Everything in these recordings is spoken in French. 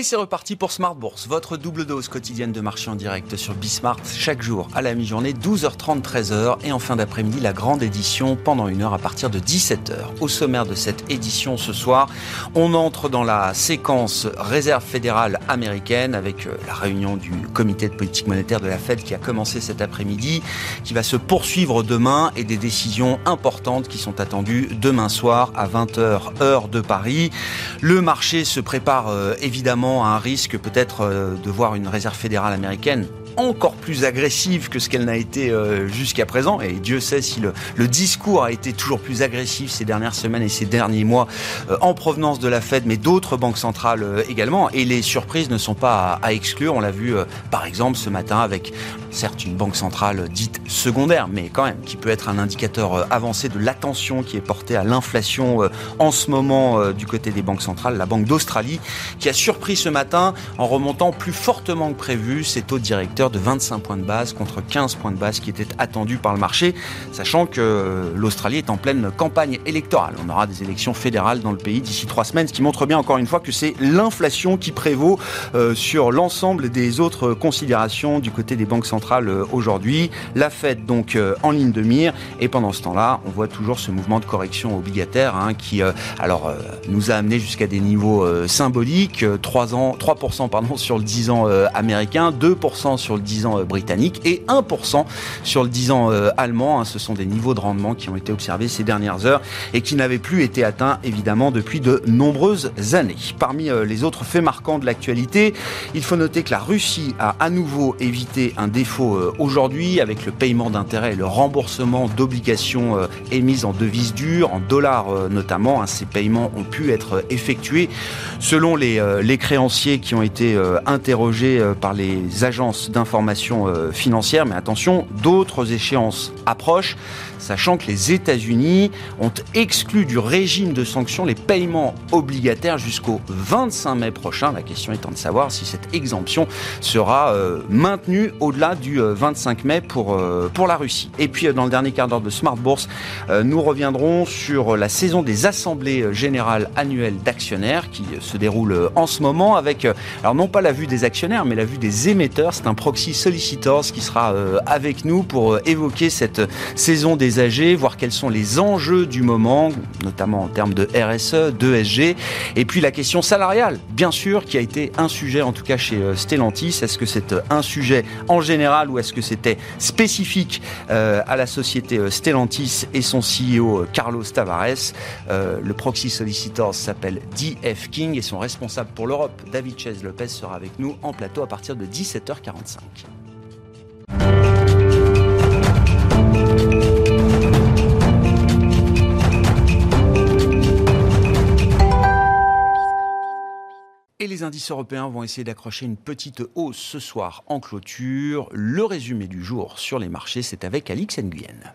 Et c'est reparti pour Smart Bourse, votre double dose quotidienne de marché en direct sur Bismart, chaque jour à la mi-journée, 12h30, 13h, et en fin d'après-midi, la grande édition pendant une heure à partir de 17h. Au sommaire de cette édition ce soir, on entre dans la séquence réserve fédérale américaine avec euh, la réunion du comité de politique monétaire de la Fed qui a commencé cet après-midi, qui va se poursuivre demain et des décisions importantes qui sont attendues demain soir à 20h heure de Paris. Le marché se prépare euh, à un risque peut-être euh, de voir une réserve fédérale américaine encore plus agressive que ce qu'elle n'a été euh, jusqu'à présent. Et Dieu sait si le, discours a été toujours plus agressif ces dernières semaines et ces derniers mois euh, en provenance de la Fed, mais d'autres banques centrales euh, également. Et les surprises ne sont pas à, à exclure. On l'a vu par exemple ce matin avec certes une banque centrale dite secondaire, mais quand même qui peut être un indicateur avancé de l'attention qui est portée à l'inflation en ce moment du côté des banques centrales, la Banque d'Australie, qui a surpris ce matin en remontant plus fortement que prévu ses taux directeurs de 25 points de base contre 15 points de base qui étaient attendus par le marché, sachant que l'Australie est en pleine campagne électorale. On aura des élections fédérales dans le pays d'ici trois semaines, ce qui montre bien encore une fois que c'est l'inflation qui prévaut euh, sur l'ensemble des autres considérations du côté des banques centrales euh, aujourd'hui. La Fed donc euh, en ligne de mire et pendant ce temps-là, on voit toujours ce mouvement de correction obligataire hein, qui alors nous a amené jusqu'à des niveaux symboliques, 3 ans 3% pardon sur le 10 ans américain, 2% sur sur le 10 ans euh, britannique et 1% sur le 10 ans euh, allemand. Hein. Ce sont des niveaux de rendement qui ont été observés ces dernières heures et qui n'avaient plus été atteints évidemment depuis de nombreuses années. Parmi euh, les autres faits marquants de l'actualité, il faut noter que la Russie a à nouveau évité un défaut aujourd'hui avec le paiement d'intérêts et le remboursement d'obligations émises en devises dures, en dollars notamment. Hein. Ces paiements ont pu être effectués selon les, les créanciers qui ont été interrogés par les agences d'information euh, financière, mais attention, d'autres échéances approchent sachant que les États-Unis ont exclu du régime de sanctions les paiements obligataires jusqu'au 25 mai prochain. La question étant de savoir si cette exemption sera euh, maintenue au-delà du 25 euh, mai pour, euh, pour la Russie. Et puis dans le dernier quart d'heure de Smart Bourse, nous reviendrons sur la saison des assemblées générales annuelles d'actionnaires qui se déroule en ce moment avec, alors non pas la vue des actionnaires, mais la vue des émetteurs. C'est un proxy solicitors qui sera avec nous pour évoquer cette saison des voir quels sont les enjeux du moment, notamment en termes de RSE, d'ESG, et puis la question salariale, bien sûr, qui a été un sujet en tout cas chez euh, Stellantis. Est-ce que c'est euh, un sujet en général ou est-ce que c'était spécifique euh, à la société Stellantis et son CEO Carlos Tavares? Le proxy solicitor s'appelle DF King et son responsable pour l'Europe, David Chaise Lopez, sera avec nous en plateau à partir de 17h45. Les indices européens vont essayer d'accrocher une petite hausse ce soir en clôture. Le résumé du jour sur les marchés, c'est avec Alix Nguyen.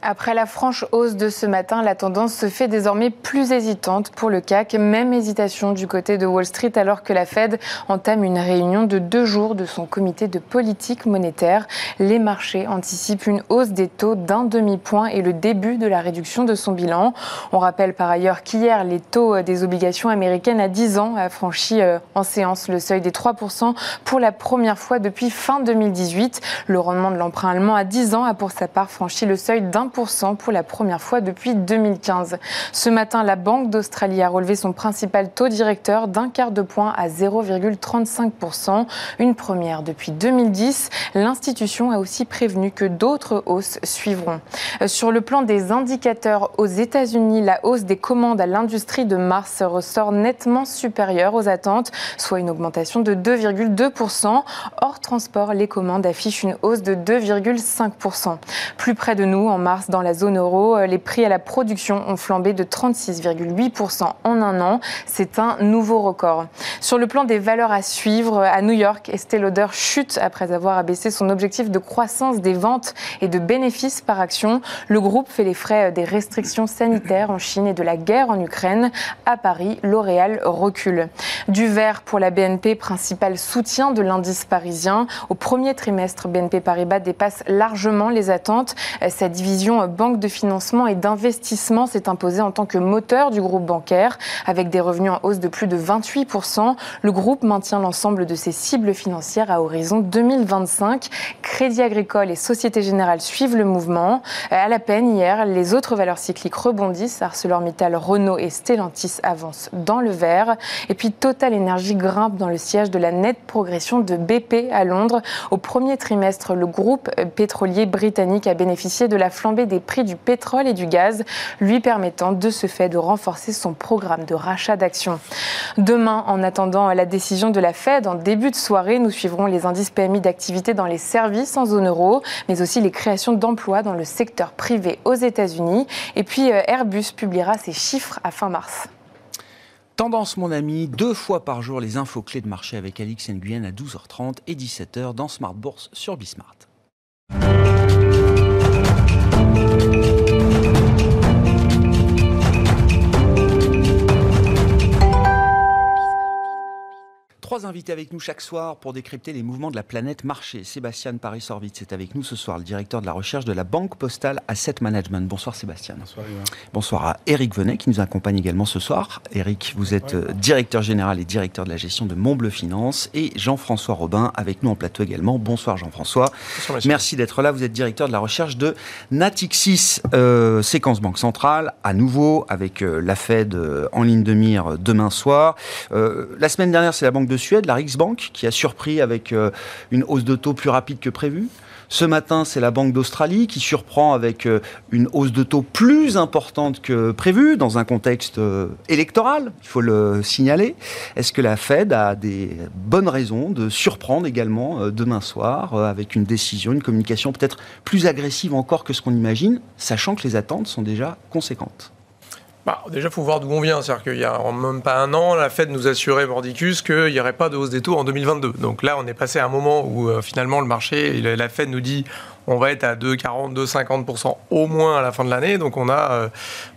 Après la franche hausse de ce matin, la tendance se fait désormais plus hésitante pour le CAC. Même hésitation du côté de Wall Street alors que la Fed entame une réunion de deux jours de son comité de politique monétaire. Les marchés anticipent une hausse des taux d'un demi-point et le début de la réduction de son bilan. On rappelle par ailleurs qu'hier, les taux des obligations américaines à 10 ans a franchi euh, en séance le seuil des 3% pour la première fois depuis fin 2018. Le rendement de l'emprunt allemand à 10 ans a pour sa part franchi le seuil d'un pour la première fois depuis 2015. Ce matin, la Banque d'Australie a relevé son principal taux directeur d'un quart de point à 0,35%, une première depuis 2010. L'institution a aussi prévenu que d'autres hausses suivront. Sur le plan des indicateurs aux États-Unis, la hausse des commandes à l'industrie de mars ressort nettement supérieure aux attentes, soit une augmentation de 2,2%. Hors transport, les commandes affichent une hausse de 2,5%. Plus près de nous, en mars, dans la zone euro. Euh, les prix à la production ont flambé de 36,8% en un an. C'est un nouveau record. Sur le plan des valeurs à suivre, à New York, Estée Lauder chute après avoir abaissé son objectif de croissance des ventes et de bénéfices par action. Le groupe fait les frais des restrictions sanitaires en Chine et de la guerre en Ukraine. À Paris, L'Oréal recule. Du vert pour la BNP, principal soutien de l'indice parisien. Au premier trimestre, BNP Paribas dépasse largement les attentes. Sa division banque de financement et d'investissement s'est imposée en tant que moteur du groupe bancaire. Avec des revenus en hausse de plus de 28%, le groupe maintient l'ensemble de ses cibles financières à horizon 2025. Crédit Agricole et Société Générale suivent le mouvement. À la peine, hier, les autres valeurs cycliques rebondissent. ArcelorMittal, Renault et Stellantis avancent dans le vert. Et puis Total Energy grimpe dans le siège de la nette progression de BP à Londres. Au premier trimestre, le groupe pétrolier britannique a bénéficié de la flambée des prix du pétrole et du gaz, lui permettant de ce fait de renforcer son programme de rachat d'actions. Demain, en attendant la décision de la Fed, en début de soirée, nous suivrons les indices PMI d'activité dans les services en zone euro, mais aussi les créations d'emplois dans le secteur privé aux États-Unis. Et puis euh, Airbus publiera ses chiffres à fin mars. Tendance, mon ami, deux fois par jour les infos clés de marché avec Alix Nguyen à 12h30 et 17h dans Smart Bourse sur Bismart. Trois invités avec nous chaque soir pour décrypter les mouvements de la planète marché. Sébastien Paris-Sorvitz est avec nous ce soir, le directeur de la recherche de la Banque Postale Asset Management. Bonsoir Sébastien. Bonsoir Bonsoir à Eric Venet qui nous accompagne également ce soir. Eric, vous êtes euh, directeur général et directeur de la gestion de Montbleu Finance et Jean-François Robin avec nous en plateau également. Bonsoir Jean-François. Merci d'être là. Vous êtes directeur de la recherche de Natixis, euh, séquence Banque Centrale, à nouveau avec euh, la Fed en ligne de mire demain soir. la semaine dernière, c'est la Banque de Suède, la Riksbank, qui a surpris avec euh, une hausse de taux plus rapide que prévu. Ce matin, c'est la Banque d'Australie qui surprend avec euh, une hausse de taux plus importante que prévu dans un contexte euh, électoral, il faut le signaler. Est-ce que la Fed a des bonnes raisons de surprendre également demain soir avec une décision, une communication peut-être plus agressive encore que ce qu'on imagine, sachant que les attentes sont déjà conséquentes? Bah, déjà, il faut voir d'où on vient. C'est-à-dire qu'il y a même pas un an, la Fed nous assurait mordicus qu'il n'y aurait pas de hausse des taux en 2022. Donc là, on est passé à un moment où euh, finalement le marché, la Fed nous dit on va être à 2,40, 2,50% au moins à la fin de l'année. Donc on a,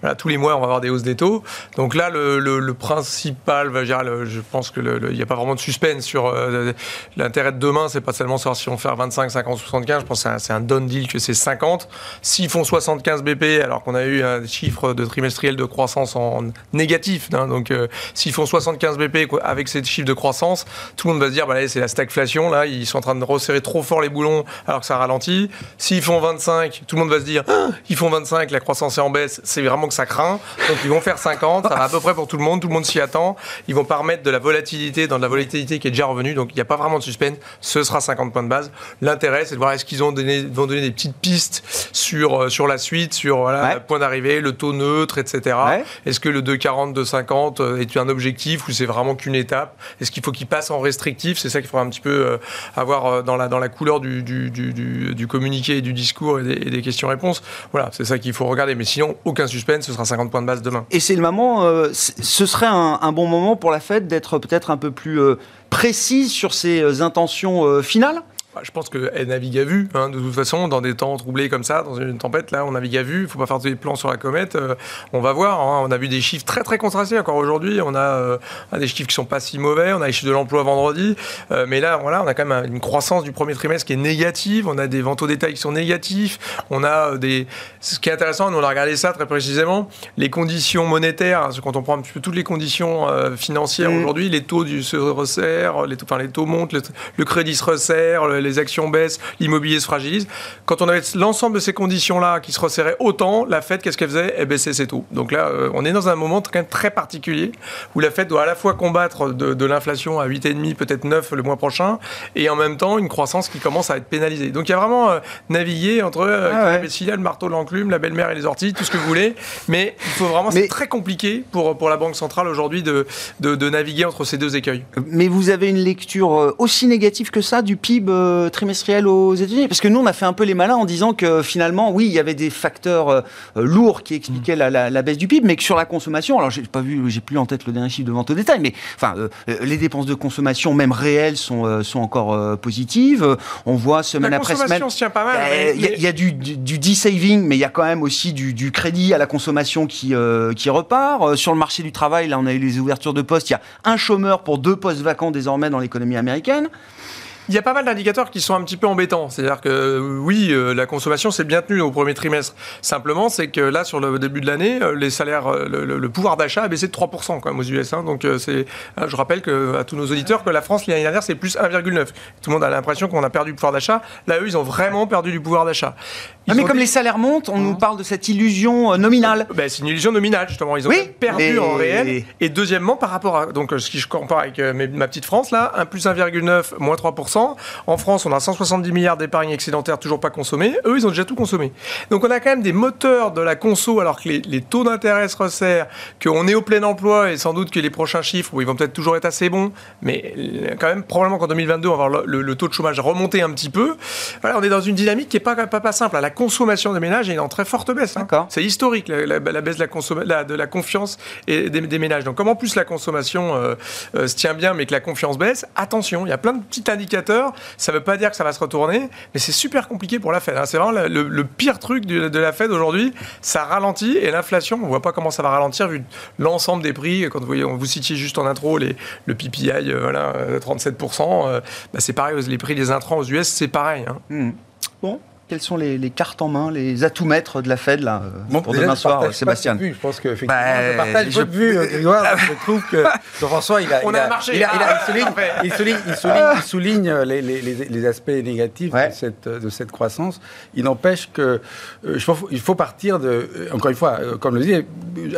euh, tous les mois, on va avoir des hausses des taux. Donc là, le, principal, je pense qu'il n'y a pas vraiment de suspense sur euh, l'intérêt de demain. C'est pas seulement savoir si on fait 25, 50, 75. Je pense que c'est un, done deal que c'est 50. S'ils font 75 BP, alors qu'on a eu un chiffre de trimestriel de croissance en négatif, hein, donc euh, s'ils font 75 BP avec ces chiffres de croissance, tout le monde va se dire, bah, c'est la stagflation. Là, ils sont en train de resserrer trop fort les boulons alors que ça ralentit. S'ils font 25, tout le monde va se dire ah, ils font 25, la croissance est en baisse, c'est vraiment que ça craint. Donc ils vont faire 50, ça va à peu près pour tout le monde, tout le monde s'y attend. Ils vont pas remettre de la volatilité dans de la volatilité qui est déjà revenue, donc il n'y a pas vraiment de suspense. Ce sera 50 points de base. L'intérêt, c'est de voir est-ce qu'ils vont donner des petites pistes sur, euh, sur la suite, sur voilà, le point d'arrivée, le taux neutre, etc. Est-ce que le 2,40, 2,50 euh, est un objectif ou c'est vraiment qu'une étape? Est-ce qu'il faut qu'il passe en restrictif? C'est ça qu'il faudra un petit peu euh, avoir dans la, dans la couleur du, du, du, du communiqué du discours et des, questions-réponses. Voilà, c'est ça qu'il faut regarder. Mais sinon, aucun suspense, ce sera 50 points de base demain. Et c'est le moment, euh, ce serait un, bon moment pour la Fed d'être peut-être un peu plus euh, précise sur ses euh, intentions finales? bah, je pense qu'elle navigue à vue, hein, de toute façon, dans des temps troublés comme ça, dans une tempête, là, on navigue à vue. Il ne faut pas faire des plans sur la comète. Euh, on va voir. Hein. on a vu des chiffres très, très contrastés encore aujourd'hui. On a euh, des chiffres qui sont pas si mauvais. On a les chiffres de l'emploi vendredi. Euh, mais là, voilà, on a quand même une croissance du premier trimestre qui est négative. On a des ventes au détail qui sont négatifs. On a des. Ce qui est intéressant, on a regardé ça très précisément. Les conditions monétaires, quand on prend un petit peu toutes les conditions financières mmh. aujourd'hui, les taux du, se resserrent, les taux, enfin, les taux montent, le, crédit se resserre, les actions baissent, l'immobilier se fragilise. Quand on avait l'ensemble de ces conditions-là qui se resserraient autant, la Fed, qu'est-ce qu'elle faisait? Elle baissait ses taux. Donc là, euh, on est dans un moment quand même très particulier où la Fed doit à la fois combattre de, l'inflation à 8,5, peut-être 9 le mois prochain, et en même temps une croissance qui commence à être pénalisée. Donc il y a vraiment euh, naviguer entre euh, ah le marteau, l'enclume, la belle-mère et les orties, tout ce que vous voulez. Mais il faut vraiment, c'est très compliqué pour, pour la Banque centrale aujourd'hui de, de, de, naviguer entre ces deux écueils. Mais vous avez une lecture aussi négative que ça du PIB trimestriel aux États-Unis Parce que nous, on a fait un peu les malins en disant que finalement, oui, il y avait des facteurs euh, lourds qui expliquaient la, baisse du PIB, mais que sur la consommation, alors j'ai pas vu, j'ai plus en tête le dernier chiffre de vente au détail, mais enfin, euh, les dépenses de consommation, même réelles, sont, euh, sont encore positives. On voit semaine après semaine. La consommation tient pas mal. Il y, a du, du, du saving mais il y a quand même aussi du, crédit à la consommation qui, qui repart. sur le marché du travail, là, on a eu les ouvertures de postes. Il y a un chômeur pour deux postes vacants désormais dans l'économie américaine. Il y a pas mal d'indicateurs qui sont un petit peu embêtants. C'est-à-dire que oui, euh, la consommation s'est bien tenue au premier trimestre. Simplement, c'est que là, sur le début de l'année, euh, les salaires, euh, le, pouvoir d'achat a baissé de 3% quand même aux US. Hein. Donc, c'est, je rappelle que, à tous nos auditeurs que la France, l'année dernière, c'est plus 1,9. Tout le monde a l'impression qu'on a perdu le pouvoir d'achat. Là, eux, ils ont vraiment perdu du pouvoir d'achat. Ah, mais comme les salaires montent, on nous parle de cette illusion nominale. Ben, c'est une illusion nominale, justement. Ils ont perdu en réel. Et deuxièmement, par rapport à. Donc, ce qui je compare avec ma petite France, là, 1 plus 1,9, moins 3%. En France, on a 170 milliards d'épargne excédentaire toujours pas consommés. Eux, ils ont déjà tout consommé. Donc, on a quand même des moteurs de la conso, alors que les, taux d'intérêt se resserrent, qu'on est au plein emploi et sans doute que les prochains chiffres, ils vont peut-être toujours être assez bons, mais quand même, probablement qu'en 2022, on va voir le, taux de chômage remonter un petit peu. Voilà, on est dans une dynamique qui n'est pas, pas, pas, simple. La consommation des ménages est en très forte baisse. Hein. C'est historique, la, baisse de la, de la confiance et des, ménages. Donc, comme en plus la consommation euh, euh, se tient bien, mais que la confiance baisse, attention, il y a plein de petits Ça ne veut pas dire que ça va se retourner, mais c'est super compliqué pour la Fed. Hein. C'est vraiment le, pire truc de, la Fed aujourd'hui. Ça ralentit et l'inflation, on ne voit pas comment ça va ralentir vu l'ensemble des prix. Quand vous, citiez juste en intro le PPI, euh, voilà, 37%. Euh, bah, c'est pareil, les prix des intrants aux US, c'est pareil. Hein. Mmh. Bon, quelles sont les, cartes en main, les atouts maîtres de la Fed là, euh, pour demain soir, Sébastien Je pense que bah, je partage je... votre vue, Grégoire. je trouve que Jean-François, il a, On il, a, marché. Il, a, il, il, souligne, il, souligne, il souligne les, les, les, aspects négatifs de, cette, de cette croissance. Il n'empêche que euh, il faut partir de, euh, encore une fois, comme le disait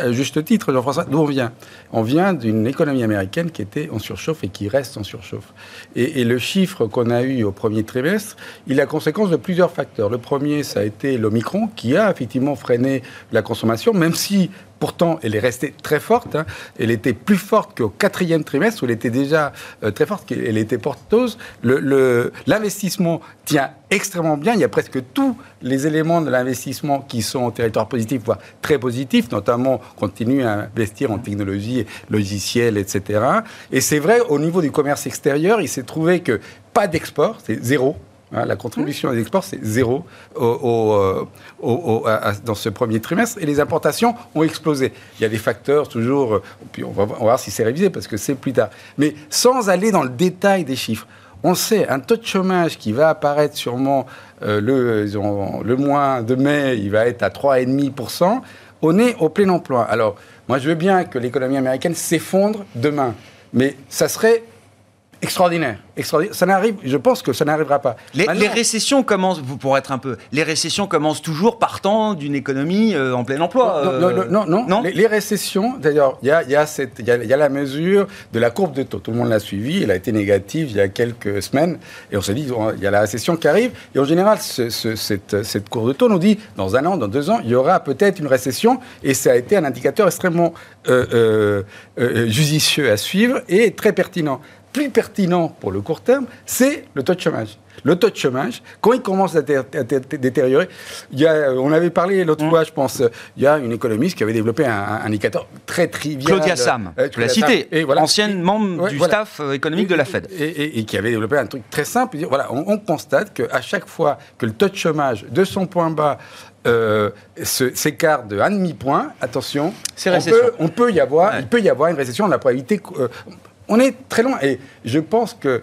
à juste titre Jean-François, d'où on vient On vient d'une économie américaine qui était en surchauffe et qui reste en surchauffe. Et, et le chiffre qu'on a eu au premier trimestre, il est la conséquence de plusieurs facteurs. Le premier, ça a été l'Omicron, qui a effectivement freiné la consommation, même si pourtant elle est restée très forte. Hein. Elle était plus forte qu'au quatrième trimestre, où elle était déjà euh, très forte, elle était porteuse. L'investissement tient extrêmement bien. Il y a presque tous les éléments de l'investissement qui sont en territoire positif, voire très positif, notamment continue à investir en technologie, logiciels, etc. Et c'est vrai, au niveau du commerce extérieur, il s'est trouvé que pas d'export, c'est zéro. Hein, la contribution des exports, c'est zéro euh, dans ce premier trimestre. Et les importations ont explosé. Il y a des facteurs toujours, euh, puis on va, voir si c'est révisé parce que c'est plus tard. Mais sans aller dans le détail des chiffres, on sait un taux de chômage qui va apparaître sûrement euh, le, le mois de mai, il va être à 3,5%. On est au plein emploi. Alors, moi, je veux bien que l'économie américaine s'effondre demain. Mais ça serait extraordinaire. extraordinaire. Ça n'arrive, je pense que ça n'arrivera pas. Les, récessions commencent, pour être un peu, les récessions commencent toujours partant d'une économie euh, en plein emploi. Non, non, non, non. Les, récessions, d'ailleurs, il y a, y, a y, a, y a, la mesure de la courbe de taux. Tout le monde l'a suivi, elle a été négative il y a quelques semaines, et on s'est dit, il y a la récession qui arrive, et en général, ce, cette, cette courbe de taux nous dit, dans un an, dans deux ans, il y aura peut-être une récession, et ça a été un indicateur extrêmement euh, euh, euh judicieux à suivre et très pertinent plus pertinent pour le court terme, c'est le taux de chômage. Le taux de chômage, quand il commence à, détériorer, il y a, on avait parlé l'autre mmh. fois, je pense, il y a une économiste qui avait développé un, indicateur très trivial. Claudia Sam, euh, tu l'as cité, et voilà. ancienne membre du staff euh, économique de la Fed. Et, qui avait développé un truc très simple. Voilà, on, on constate qu'à chaque fois que le taux de chômage de son point bas euh, s'écarte de un demi-point, attention, on peut, on peut, y avoir, il peut y avoir une récession de la probabilité. Euh, on est très loin. Et je pense que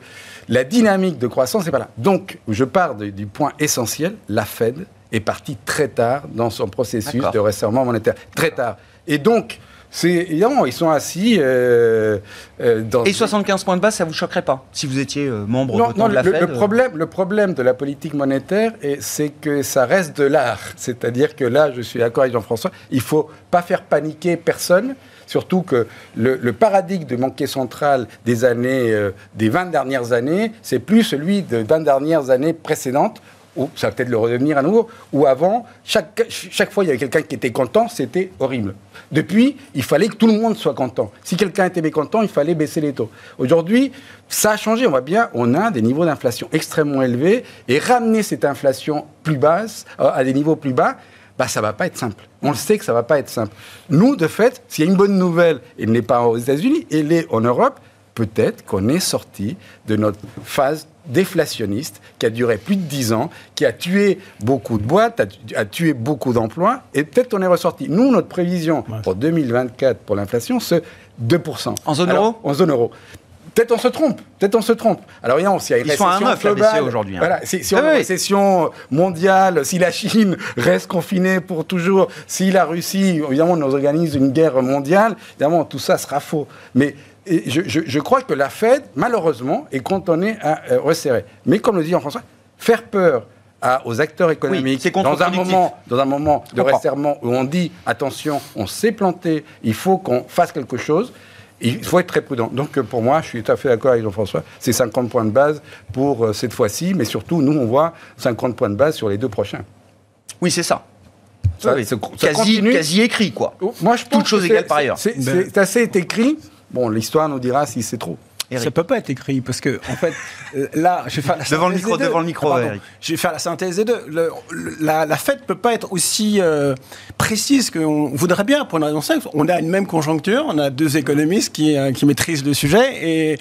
la dynamique de croissance n'est pas là. Donc, je pars du point essentiel. La Fed est partie très tard dans son processus de resserrement monétaire. Très tard. Et donc, c'est évidemment, ils sont assis euh, euh, dans. Et 75 points de base, ça vous choquerait pas si vous étiez euh, membre de la Fed le problème, le problème de la politique monétaire, c'est que ça reste de l'art. C'est-à-dire que là, je suis d'accord avec Jean-François, il faut pas faire paniquer personne. Surtout que le, paradigme de banquier central des années, euh, des 20 dernières années, c'est plus celui de 20 dernières années précédentes ou ça va peut-être le redevenir à nouveau, ou avant, chaque, chaque fois il y avait quelqu'un qui était content, c'était horrible. Depuis, il fallait que tout le monde soit content. Si quelqu'un était mécontent, il fallait baisser les taux. Aujourd'hui, ça a changé, on voit bien, on a des niveaux d'inflation extrêmement élevés, et ramener cette inflation plus basse, euh, à des niveaux plus bas, bah, ça va pas être simple. On le sait que ça va pas être simple. Nous, de fait, s'il y a une bonne nouvelle, elle n'est pas aux États-Unis, elle est en Europe, peut-être qu'on est sorti de notre phase déflationniste qui a duré plus de 10 ans, qui a tué beaucoup de boîtes, a, tué beaucoup d'emplois, et peut-être on est ressorti. Nous, notre prévision pour 2024 pour l'inflation, c'est 2%. En zone euro? En zone euro Peut-être on se trompe, peut-être on se trompe. Alors évidemment, s'il y a une Ils récession globale, aujourd'hui, hein. Voilà, si, si on Ah a une oui. récession mondiale, si la Chine reste confinée pour toujours, si la Russie, évidemment, nous organise une guerre mondiale, évidemment, tout ça sera faux. Mais et je, je- je crois que la Fed, malheureusement, est cantonnée à euh, resserrer. Mais comme le dit Jean-François, faire peur à- aux acteurs économiques dans un moment, dans un moment de resserrement où on dit attention, on s'est planté, il faut qu'on fasse quelque chose. Il faut être très prudent. Donc euh, pour moi, je suis tout à fait d'accord avec Jean-François, c'est 50 points de base pour euh, cette fois-ci, mais surtout, nous, on voit 50 points de base sur les deux prochains. Oui, c'est ça. Ça, Oui, oui. ça- ça Quasi, continue. quasi écrit, quoi. Moi, je pense que égales c'est- par ailleurs. C'est Ben- c'est assez écrit. Bon, l'histoire nous dira si c'est trop. Eric. Ça peut pas être écrit parce que en fait euh, là je vais faire la Devant le synthèse micro, des deux. devant le micro, Ah. Eric. Je vais faire la synthèse des deux. Le- le- la, la Fed peut pas être aussi euh, précise qu'on voudrait bien pour une raison simple. On a une même conjoncture, on a deux économistes qui, euh, qui maîtrisent le sujet et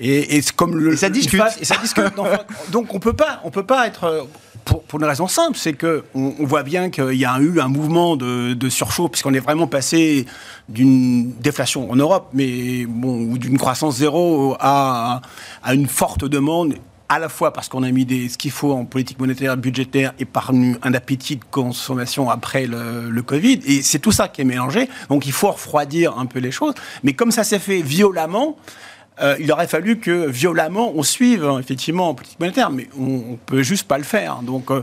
et, comme le Et ça discute. et ça discute. Donc on peut pas on peut pas être euh, pour, pour une raison simple, c'est que on, on voit bien qu'il y a eu un mouvement de, de surchauffe puisqu'on est vraiment passé d'une déflation en Europe, mais bon, ou d'une croissance zéro à, à une forte demande à la fois parce qu'on a mis des, ce qu'il faut en politique monétaire, budgétaire et par un appétit de consommation après le, le Covid. Et c'est tout ça qui est mélangé. Donc il faut refroidir un peu les choses. Mais comme ça s'est fait violemment, euh, il aurait fallu que violemment on suive hein, effectivement en politique monétaire, mais on, on peut juste pas le faire. Donc euh,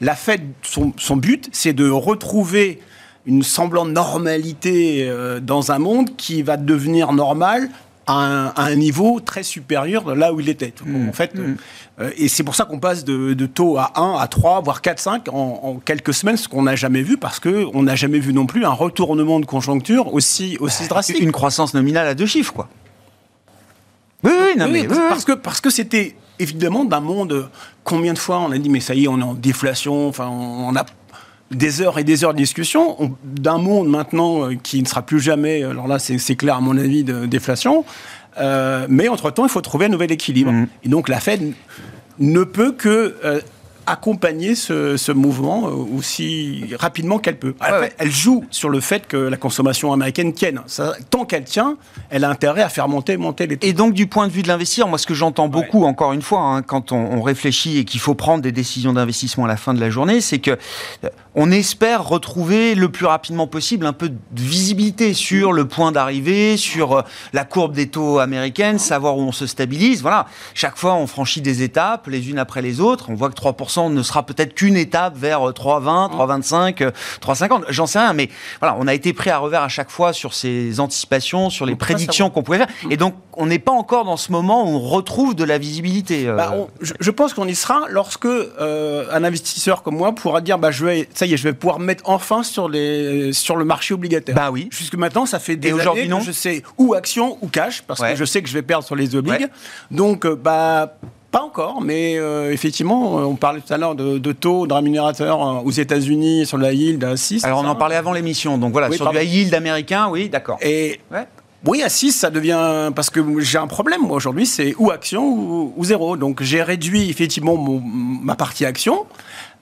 la Fed, son, son but, c'est de retrouver une semblante normalité euh, dans un monde qui va devenir normal à un, à un niveau très supérieur de là où il était. En fait, euh, et c'est pour ça qu'on passe de, de taux à 1, à 3, voire 4, 5 en, en quelques semaines, ce qu'on n'a jamais vu, parce qu'on n'a jamais vu non plus un retournement de conjoncture aussi, aussi drastique. Une croissance nominale à deux chiffres, quoi. Oui, oui, non, Oui, mais. parce que parce que c'était évidemment d'un monde. Combien de fois on a dit mais ça y est, on est en déflation. Enfin, on a des heures et des heures de discussion on- d'un monde maintenant euh, qui ne sera plus jamais. Alors là, c'est clair à mon avis de déflation. Euh, mais entre temps, il faut trouver un nouvel équilibre. Mhm. Et donc la Fed ne peut que euh, accompagner ce, ce mouvement euh, aussi rapidement qu'elle peut. Elle, Ouais, fait- ouais. elle joue sur le fait que la consommation américaine tienne. Ça, tant qu'elle tient, elle a intérêt à faire monter, monter les taux. Et donc, du point de vue de l'investisseur, moi, ce que j'entends beaucoup, encore une fois, hein, quand on, on réfléchit et qu'il faut prendre des décisions d'investissement à la fin de la journée, c'est que euh, on espère retrouver le plus rapidement possible un peu de visibilité sur le point d'arrivée, sur euh, la courbe des taux américaines, savoir où on se stabilise. Voilà, chaque fois, on franchit des étapes, les unes après les autres. On voit que 3% ne sera peut-être qu'une étape vers euh, 3,20, 3,25, euh, 3,50. J'en sais rien, mais voilà, on a été pris à revers à chaque fois sur ces anticipations, sur les prédictions qu'on pouvait faire. Et donc, on n'est pas encore dans ce moment où on retrouve de la visibilité. euh. Bah, on- je, je pense qu'on y sera lorsque euh, un investisseur comme moi pourra dire bah je vais ça y est je vais pouvoir me mettre enfin sur les sur le marché obligataire. Bah oui. Jusque maintenant ça fait des Et années non que je sais ou action ou cash parce Ouais. que je sais que je vais perdre sur les obliges. Ouais. Donc euh, bah pas encore, mais euh, effectivement, euh, on parlait tout à l'heure de, de taux de rémunérateurs euh, aux États-Unis sur la yield à 6. Alors, on en parlait avant l'émission. Donc voilà, Oui, sur pardon. du high yield américain, oui, d'accord. Et Ouais. oui, à 6, ça devient. Parce que j'ai un problème, moi, aujourd'hui, c'est ou action ou, ou zéro. Donc, j'ai réduit effectivement mon- ma partie action,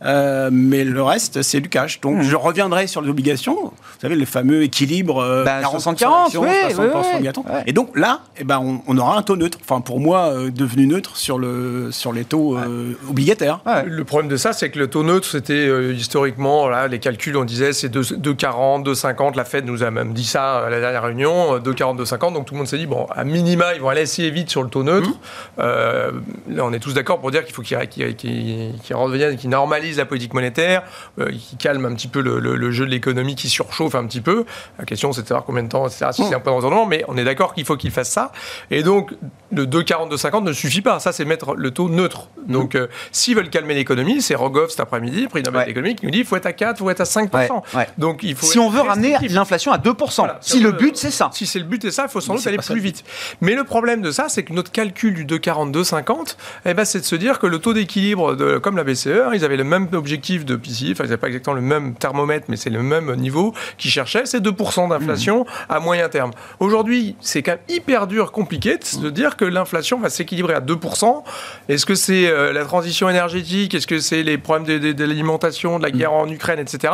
euh, mais le reste, c'est du cash. Donc, je reviendrai sur les obligations. Vous savez, le fameux équilibre euh, Bah, 40% 60-40, action, oui, 60% oui, oui. obligations. Ouais. Et donc, là, eh ben, on, on aura un taux neutre. Enfin, pour moi, euh, devenu neutre sur, le, sur les taux euh, obligataires. Ouais. Le problème de ça, c'est que le taux neutre, c'était euh, historiquement, là, les calculs, on disait c'est 2 2,40, 2,50. La Fed nous a même dit ça à la dernière réunion, euh, 2,40, 2,50. Donc tout le monde s'est dit, bon, à minima, ils vont aller assez vite sur le taux neutre. Euh, là, on est tous d'accord pour dire qu'il faut qu'ils qu'ils reviennent, qu'ils normalisent la politique monétaire, euh, qu'ils calment un petit peu le, le- le jeu de l'économie qui surchauffe un petit peu. La question, c'est de savoir combien de temps, etc., si c'est un point de retournement, mais on est d'accord qu'il faut qu'ils fassent ça. Et donc, le 2,40, 2,50 ne suffit pas. Ça, c'est mettre le taux neutre. Donc, euh, s'ils veulent calmer l'économie, c'est Rogov cet après-midi, prix Nobel Ouais. d'économie, qui nous dit qu'il faut être à 4, il faut être à 5%. Ouais, ouais. Donc, il faut Si on veut ramener l'inflation à 2%, Voilà. si le but c'est ça. Si c'est le but et ça, il faut sans Mais doute c'est aller ça plus vite. Mais le problème de ça, c'est que notre calcul du 2,40-2,50, eh ben, c'est de se dire que le taux d'équilibre, comme la BCE, ils avaient le même objectif de PCI, enfin, ils n'avaient pas exactement le même thermomètre, mais c'est le même niveau qu'ils cherchaient, c'est 2% d'inflation à moyen terme. Aujourd'hui, c'est quand même hyper dur, compliqué de dire que l'inflation va s'équilibrer à 2%. Est-ce que c'est euh, la transition énergétique? Est-ce que c'est les problèmes de l'alimentation, de la guerre en Ukraine, etc.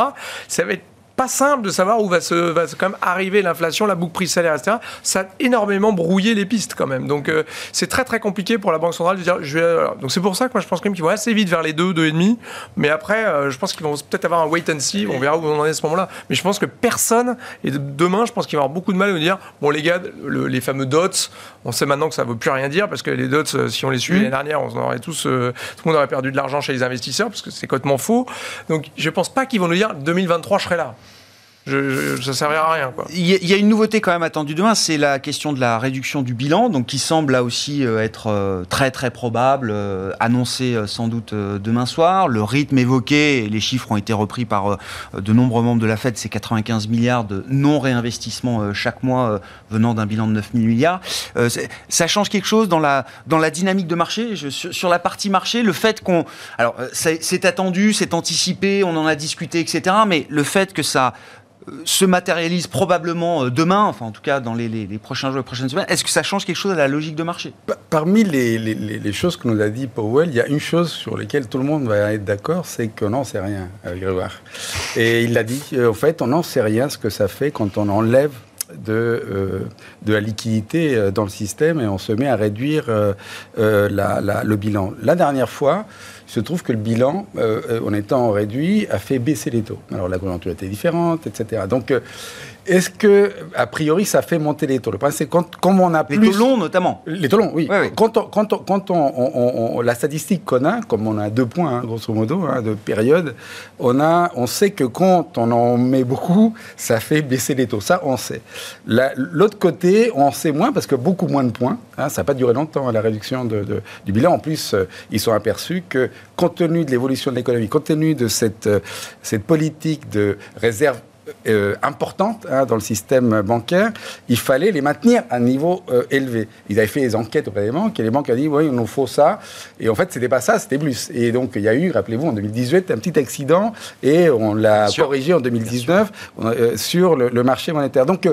Ça va être pas simple de savoir où va se va quand même arriver l'inflation, la boucle prix salaire, etc. Ça a énormément brouillé les pistes quand même. Donc euh, c'est très très compliqué pour la banque centrale de dire je vais. Donc c'est pour ça que moi je pense quand même qu'ils vont assez vite vers les 2, 2,5. Mais après, euh, je pense qu'ils vont peut-être avoir un wait and see. On verra où on en est à ce moment-là. Mais je pense que personne et demain, je pense qu'il va avoir beaucoup de mal à nous dire bon les gars, les fameux dots, on sait maintenant que ça ne veut plus rien dire parce que les dots, euh, si on les suit mmh. l'année dernière, on aurait tous, tout le monde aurait perdu de l'argent chez les investisseurs parce que c'est complètement faux. Donc je pense pas qu'ils vont nous dire 2023 je serai là je, ça servira à rien. Il y, a une nouveauté quand même attendue demain, c'est la question de la réduction du bilan, donc qui semble là aussi euh, être euh, très très probable, euh, annoncé sans doute demain soir. Le rythme évoqué, les chiffres ont été repris par de nombreux membres de la Fed, c'est 95 milliards de non-réinvestissement chaque mois venant d'un bilan de 9 000 milliards. ça change quelque chose dans la, dans la dynamique de marché sur, la partie marché, le fait qu'on... Alors c'est attendu, c'est anticipé, on en a discuté, etc. Mais le fait que ça se matérialise probablement euh, demain, enfin en tout cas dans les, prochains jours, les prochaines semaines. Est-ce que ça change quelque chose à la logique de marché? Parmi les, choses que nous a dit Powell, il y a une chose sur laquelle tout le monde va être d'accord, c'est qu'on n'en sait rien avec Grégoire. Et il l'a dit, euh, en fait, on n'en sait rien ce que ça fait quand on enlève euh, de la liquidité dans le système et on se met à réduire le bilan. La dernière fois, il se trouve que le bilan, euh, euh, en étant réduit, a fait baisser les taux. Alors la conjoncture était différente, etc. Donc euh, est-ce que, a priori, ça fait monter les taux? Le problème, c'est quand, comme on a plus... Les taux longs, notamment. Les taux longs, oui. Quand, on, quand, on, quand on, la statistique qu'on a, comme on a deux points, hein, grosso modo, hein, de période, on, a, on sait que quand on en met beaucoup, ça fait baisser les taux. Ça, on sait. L'autre côté, on sait moins parce que beaucoup moins de points. Hein, ça n'a pas duré longtemps, la réduction de, du bilan. En plus, euh, ils sont aperçus que, compte tenu de l'évolution de l'économie, compte tenu de cette, euh, cette politique de réserve euh, importantes hein, dans le système bancaire, il fallait les maintenir à un niveau euh, élevé. Ils avaient fait des enquêtes auprès des banques et les banques ont dit oui, il nous faut ça. Et en fait, c'était pas ça, c'était plus. Et donc, il y a eu, rappelez-vous, en 2018, un petit accident et on l'a corrigé en 2019 euh, sur le, marché monétaire. Donc,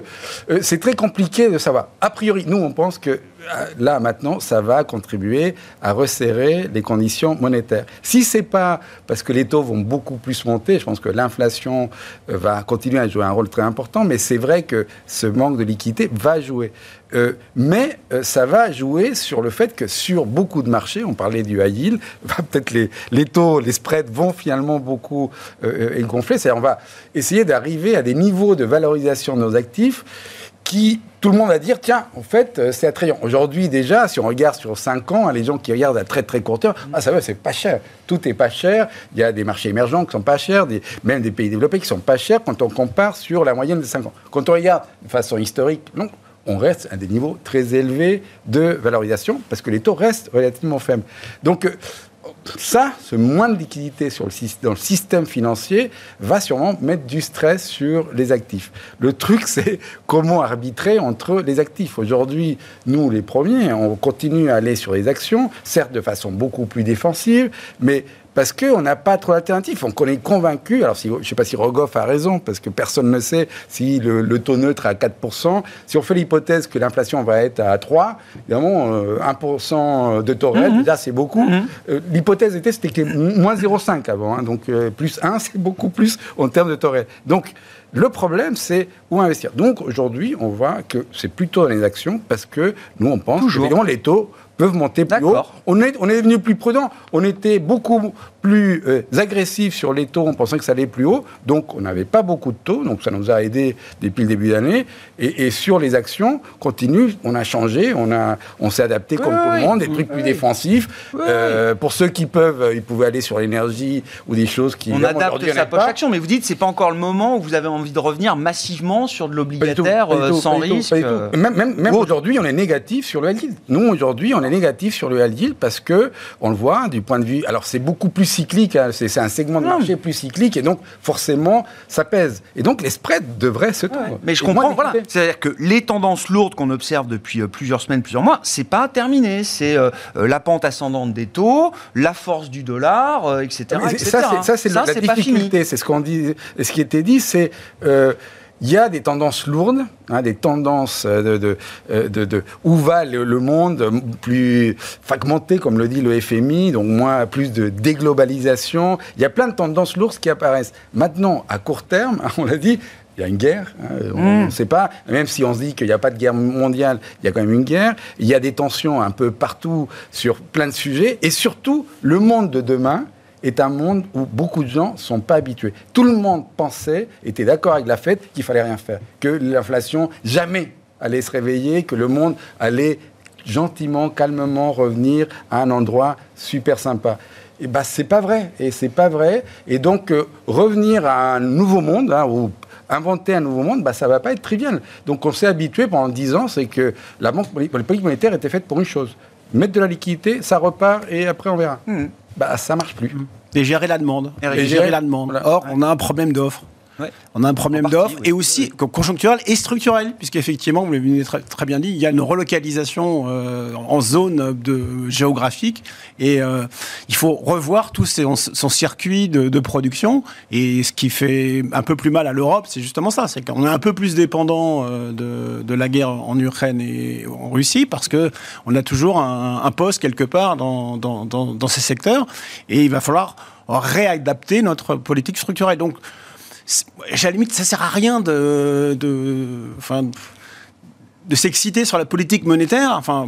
c'est très compliqué de savoir. A priori, nous, on pense que là maintenant, ça va contribuer à resserrer les conditions monétaires. Si c'est pas parce que les taux vont beaucoup plus monter, je pense que l'inflation euh, va continuer à jouer un rôle très important, mais c'est vrai que ce manque de liquidité va jouer. Euh, mais euh, ça va jouer sur le fait que sur beaucoup de marchés, on parlait du high yield, peut-être les, taux, les spreads vont finalement beaucoup gonfler. C'est-à-dire on va essayer d'arriver à des niveaux de valorisation de nos actifs qui tout le monde va dire tiens, en fait, euh, c'est attrayant. Aujourd'hui, déjà, si on regarde sur 5 ans, hein, les gens qui regardent à très très court terme, ah, ça va, c'est pas cher. Tout est pas cher. Il y a des marchés émergents qui sont pas chers, des, même des pays développés qui sont pas chers quand on compare sur la moyenne de 5 ans. Quand on regarde de façon historique, non, on reste à des niveaux très élevés de valorisation parce que les taux restent relativement faibles. Donc, euh, ça, ce moins de liquidité dans le système financier va sûrement mettre du stress sur les actifs. Le truc, c'est comment arbitrer entre les actifs. Aujourd'hui, nous, les premiers, on continue à aller sur les actions, certes de façon beaucoup plus défensive, mais parce qu'on n'a pas trop d'alternatives. Donc on est convaincu, alors si, je ne sais pas si Rogoff a raison, parce que personne ne sait si le, taux neutre est à 4%. Si on fait l'hypothèse que l'inflation va être à 3, évidemment, 1% euh, de taux réel, déjà mhm. c'est beaucoup. Mhm. Euh, l'hypothèse était c'était moins 0,5 avant, hein. donc euh, plus 1, c'est beaucoup plus en termes de taux réel. Donc le problème, c'est où investir. Donc aujourd'hui, on voit que c'est plutôt dans les actions, parce que nous, on pense que les taux peuvent monter plus haut. On est, on est devenu plus prudent. On était beaucoup plus euh, agressif sur les taux, on pensait que ça allait plus haut. Donc, on n'avait pas beaucoup de taux. Donc, ça nous a aidé depuis le début d'année. Et, sur les actions, continue, on a changé, on, a, on s'est adapté comme tout le monde, des trucs plus défensifs. Euh, pour ceux qui peuvent, ils pouvaient aller sur l'énergie ou des choses qui. On adapte sa poche action, mais vous dites c'est pas encore le moment où vous avez envie de revenir massivement sur de l'obligataire euh, sans risque. Même, même, même aujourd'hui, on est négatif sur le yield. Nous, aujourd'hui, on est négatif sur le high yield parce que on le voit du point de vue. Alors, c'est beaucoup plus cyclique, hein. c'est un segment de marché plus cyclique, et donc forcément, ça pèse. Et donc les spreads devraient se tendre. mais je comprends, voilà. C'est-à-dire que les tendances lourdes qu'on observe depuis euh, plusieurs semaines, plusieurs mois, c'est pas terminé. C'est euh, euh, la pente ascendante des taux, la force du dollar, etc., Ça, c'est la, difficulté. C'est ce qu'on dit, ce qui était dit, c'est il y a des tendances lourdes, hein, des tendances de, de, de, où va le, monde plus fragmenté, comme le dit le FMI, donc moins plus de déglobalisation. Il y a plein de tendances lourdes qui apparaissent. Maintenant, à court terme, on l'a dit, il y a une guerre, hein, on ne mm. sait pas, même si on se dit qu'il n'y a pas de guerre mondiale, il y a quand même une guerre, il y a des tensions un peu partout sur plein de sujets, et surtout, le monde de demain est un monde où beaucoup de gens ne sont pas habitués. Tout le monde pensait, était d'accord avec la fête, qu'il fallait rien faire, que l'inflation jamais allait se réveiller, que le monde allait gentiment, calmement revenir à un endroit super sympa. Et ben c'est pas vrai, et c'est pas vrai. Et donc euh, revenir à un nouveau monde hein, inventer un nouveau monde, bah, ça ne va pas être trivial. Donc on s'est habitué pendant 10 ans, c'est que la banque politique monétaire était faite pour une chose. Mettre de la liquidité, ça repart et après on verra. Hmm. Bah, ça marche plus. Et gérer la demande. Et, gérer, la demande. Or, on a un problème d'offre. On a un problème d'offre et aussi conjoncturel et structurel, puisqu'effectivement, vous l'avez très, très, bien dit, il y a une relocalisation euh, en zone de, géographique et euh, il faut revoir tout son, circuit de, production. Et ce qui fait un peu plus mal à l'Europe, c'est justement ça, c'est qu'on est un peu plus dépendant euh, de, la guerre en Ukraine et en Russie parce que on a toujours un, poste quelque part dans, dans, dans, ces secteurs et il va falloir réadapter notre politique structurelle. Donc à la limite, ça sert à rien de, de, enfin, de s'exciter sur la politique monétaire. Enfin,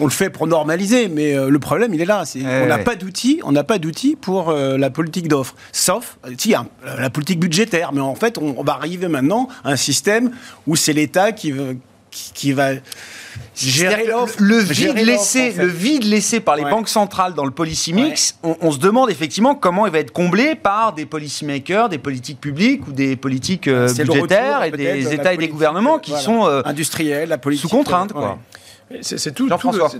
on le fait pour normaliser, mais euh, le problème, il est là. on n'a pas d'outils, on n'a pas d'outils pour euh, la politique d'offre. Sauf, si, hein, la politique budgétaire. Mais en fait, on, va arriver maintenant à un système où c'est l'État qui, qui va le, vide laissé, le vide laissé par les banques centrales dans le policy mix, on, se demande effectivement comment il va être comblé par des policy makers, des politiques publiques ou des politiques euh, budgétaires et des États et des gouvernements qui sont euh, industriels, la politique sous contrainte. Quoi. C'est tout,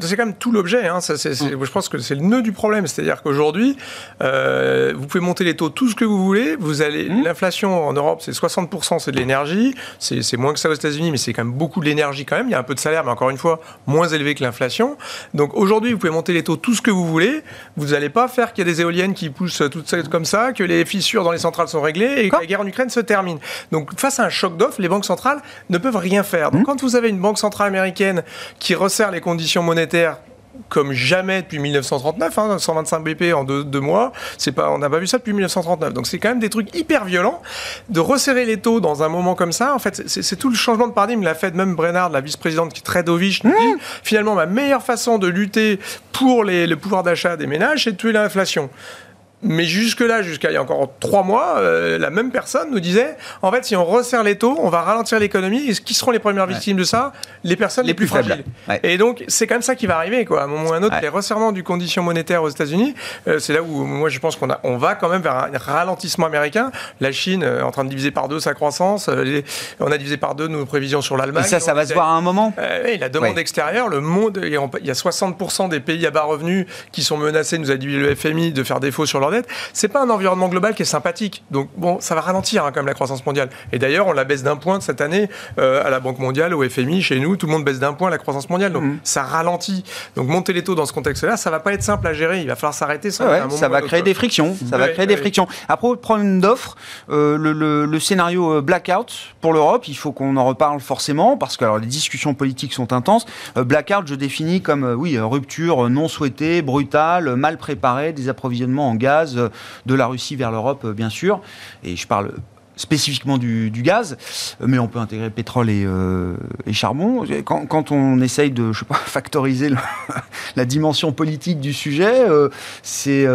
c'est quand même tout l'objet. Hein. Mm. Je pense que c'est le nœud du problème. C'est-à-dire qu'aujourd'hui, euh, vous pouvez monter les taux tout ce que vous voulez. Vous allez, mm. l'inflation en Europe, c'est 60%, c'est de l'énergie. C'est moins que ça aux États-Unis, mais c'est quand même beaucoup de l'énergie quand même. Il y a un peu de salaire, mais encore une fois, moins élevé que l'inflation. Donc aujourd'hui, vous pouvez monter les taux tout ce que vous voulez. Vous n'allez pas faire qu'il y a des éoliennes qui poussent toutes comme ça, que les fissures dans les centrales sont réglées et que la guerre en Ukraine se termine. Donc face à un choc d'offres, les banques centrales ne peuvent rien faire. Donc mm. quand vous avez une banque centrale américaine qui resserre les conditions monétaires comme jamais depuis 1939, 125 hein, BP en deux, mois, c'est pas, on n'a pas vu ça depuis 1939. Donc c'est quand même des trucs hyper violents. De resserrer les taux dans un moment comme ça, en fait, c'est tout le changement de paradigme. La Fed, même Brennard, la vice-présidente qui est très dovish, nous dit finalement ma meilleure façon de lutter pour le pouvoir d'achat des ménages, c'est de tuer l'inflation. Mais jusque-là, jusqu'à il y a encore trois mois, euh, la même personne nous disait en fait, si on resserre les taux, on va ralentir l'économie. Et qui seront les premières victimes de ça? Les personnes les, plus, fragiles. Et donc, c'est quand même ça qui va arriver. Quoi. À un moment ou à un autre, les resserrements du condition monétaire aux États-Unis, euh, c'est là où moi je pense qu'on on va quand même vers un ralentissement américain. La Chine euh, en train de diviser par deux sa croissance. on a divisé par deux nos prévisions sur l'Allemagne. Et ça, ça va se voir à un moment? La demande extérieure, le monde, il y a 60% des pays à bas revenus qui sont menacés, nous a dit le FMI, de faire défaut sur leur dette. C'est pas un environnement global qui est sympathique. Donc bon, ça va ralentir hein, quand même la croissance mondiale. Et d'ailleurs, on la baisse d'un point cette année euh, à la Banque mondiale, au FMI, chez nous, tout le monde baisse d'un point la croissance mondiale. Donc mmh. ça ralentit. Donc monter les taux dans ce contexte-là, ça va pas être simple à gérer. Il va falloir s'arrêter. Ça, ça va créer des frictions. Ça va créer des frictions. À propos de problème d'offre, euh, le, scénario euh, blackout pour l'Europe, il faut qu'on en reparle forcément parce que alors, les discussions politiques sont intenses. blackout, je définis comme oui rupture non souhaitée, brutale, mal préparée des approvisionnements en gaz de la Russie vers l'Europe, euh, bien sûr. Et je parle spécifiquement du, gaz, mais on peut intégrer pétrole et, euh, charbon. Quand, on essaye de, je sais pas, factoriser la dimension politique du sujet, euh, c'est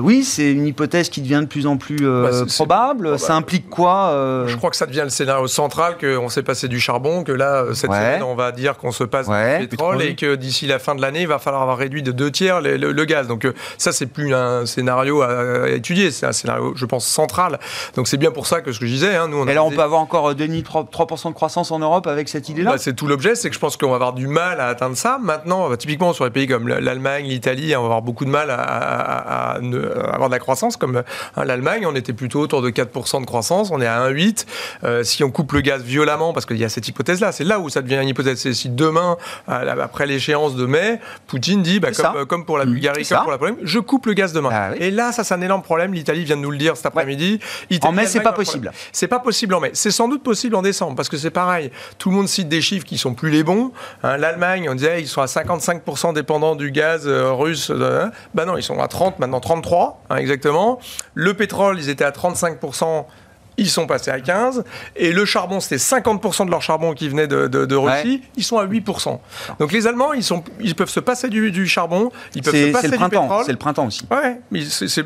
oui, c'est une hypothèse qui devient de plus en plus bah, probable. Ça implique quoi Je crois que ça devient le scénario central qu'on s'est passé du charbon, que là cette semaine on va dire qu'on se passe du pétrole, et que d'ici la fin de l'année il va falloir avoir réduit de deux tiers le, gaz. Donc ça c'est plus un scénario à, étudier, c'est un scénario, je pense, central. Donc c'est bien pour ça que ce que je disais, hein, nous. On Et là, on peut avoir encore, euh, Denis, 3%, de croissance en Europe avec cette idée-là bah, C'est tout l'objet, c'est que je pense qu'on va avoir du mal à atteindre ça. Maintenant, bah, typiquement sur les pays comme l'Allemagne, l'Italie, on va avoir beaucoup de mal à, avoir de la croissance. Comme hein, l'Allemagne, on était plutôt autour de 4% de croissance, on est à 1,8. Euh, si on coupe le gaz violemment, parce qu'il y a cette hypothèse-là, c'est là où ça devient une hypothèse. C'est si demain, après l'échéance de mai, Poutine dit, bah, comme, pour la mmh. Bulgarie, comme pour la Pologne, je coupe le gaz demain. Ah Et là, ça, c'est un énorme problème. L'Italie vient de nous le dire cet après-midi. En mai, c'est pas possible. C'est pas possible en mai. C'est sans doute possible en décembre parce que c'est pareil. Tout le monde cite des chiffres qui sont plus les bons. Hein, L'Allemagne, on disait ils sont à 55% dépendants du gaz euh, russe. ben non, ils sont à 30 maintenant 33 hein, exactement. Le pétrole, ils étaient à 35% ils sont passés à 15. Et le charbon, c'était 50% de leur charbon qui venait de, Russie. Ils sont à 8%. Donc les Allemands, ils, sont, ils peuvent se passer du, charbon, ils peuvent se passer le printemps, C'est le printemps aussi. Ouais, mais,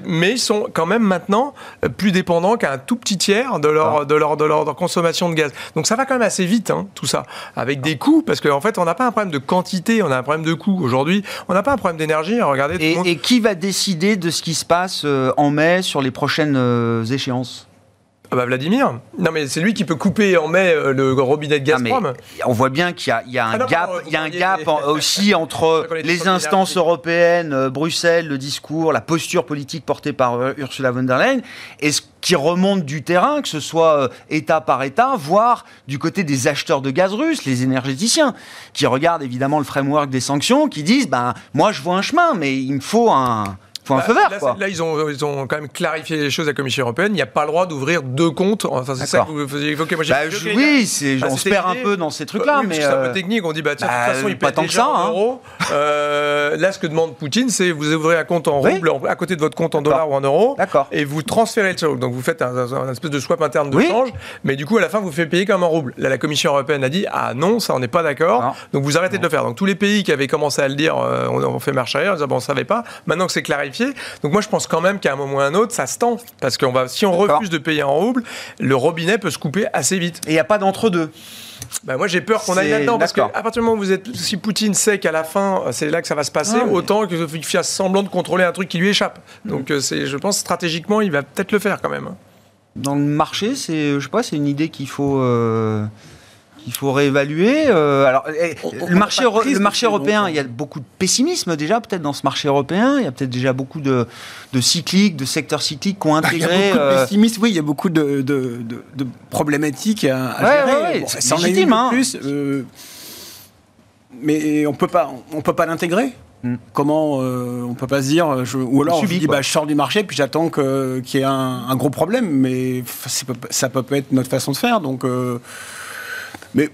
mais, ils sont quand même maintenant plus dépendants qu'un tout petit tiers de leur, de, leur, de, leur, consommation de gaz. Donc ça va quand même assez vite, hein, tout ça. Avec des coûts, parce qu'en en fait, on n'a pas un problème de quantité, on a un problème de coût. Aujourd'hui, on n'a pas un problème d'énergie. Regardez. Et, et, qui va décider de ce qui se passe euh, en mai sur les prochaines euh, échéances? Ah bah Vladimir. Non mais c'est lui qui peut couper en mai euh, le robinet de Gazprom. on voit bien qu'il y, a un ah gap, il y a un gap aussi entre les instances européennes, euh, Bruxelles, le discours, la posture politique portée par euh, Ursula von der Leyen, et ce qui remonte du terrain, que ce soit État par État, voire du côté des acheteurs de gaz russes, les énergéticiens, qui regardent évidemment le framework des sanctions, qui disent, ben moi je vois un chemin, mais il me faut un faut un bah, feu vert. Là, là, ils, ont, ils ont quand même clarifié les choses à la Commission européenne. Il n'y a pas le droit d'ouvrir deux comptes. Enfin, c'est ça que vous faisiez évoquer. Moi, bah, oui, c'est, on se perd un peu dans ces trucs-là. mais c'est un peu euh, technique. On dit, bah, tiens, de toute bah, façon, il pas tant que ça. Hein. Euh, là, ce que demande Poutine, c'est vous ouvrez un compte en rouble à côté de votre compte en dollars ou en euros. D'accord. Et vous transférez le truc. Donc, vous faites un, espèce de swap interne de change. Mais du coup, à la fin, vous faites payer comme en rouble. Là, la Commission européenne a dit, ah non, ça, on n'est pas d'accord. Donc, vous arrêtez de le faire. Donc, tous les pays qui avaient commencé à le dire, euh, on, fait marche arrière. Bon, on savait pas. Maintenant que c'est clarifié. Donc, moi, je pense quand même qu'à un moment ou à un autre, ça se tend. Parce que va, si on refuse de payer en rouble, le robinet peut se couper assez vite. Et il n'y a pas d'entre-deux. Bah moi j'ai peur qu'on aille là-dedans parce qu'à partir du moment où vous êtes, si Poutine sait qu'à la fin c'est là que ça va se passer, ah autant qu'il fasse semblant de contrôler un truc qui lui échappe. Donc euh, c'est, je pense stratégiquement il va peut-être le faire quand même. Dans le marché, c'est, je sais pas, c'est une idée qu'il faut. Euh, il faut réévaluer. Euh, alors, eh, le, marché, le marché européen, il y a beaucoup de pessimisme déjà, peut-être dans ce marché européen. Il y a peut-être déjà beaucoup de, de cycliques, de secteurs cycliques qui ont intégré. Bah, il y a beaucoup de euh, pessimisme, oui, il y a beaucoup de, de, de problématiques à, à gérer. c'est légitime. Hein. Plus, euh, mais on peut pas, on peut pas l'intégrer. Hmm. Comment on peut pas se dire, je, ou alors dit, bah, je sors du marché puis j'attends qu'il y ait un, un, gros problème, mais ça peut pas être notre façon de faire. Donc mais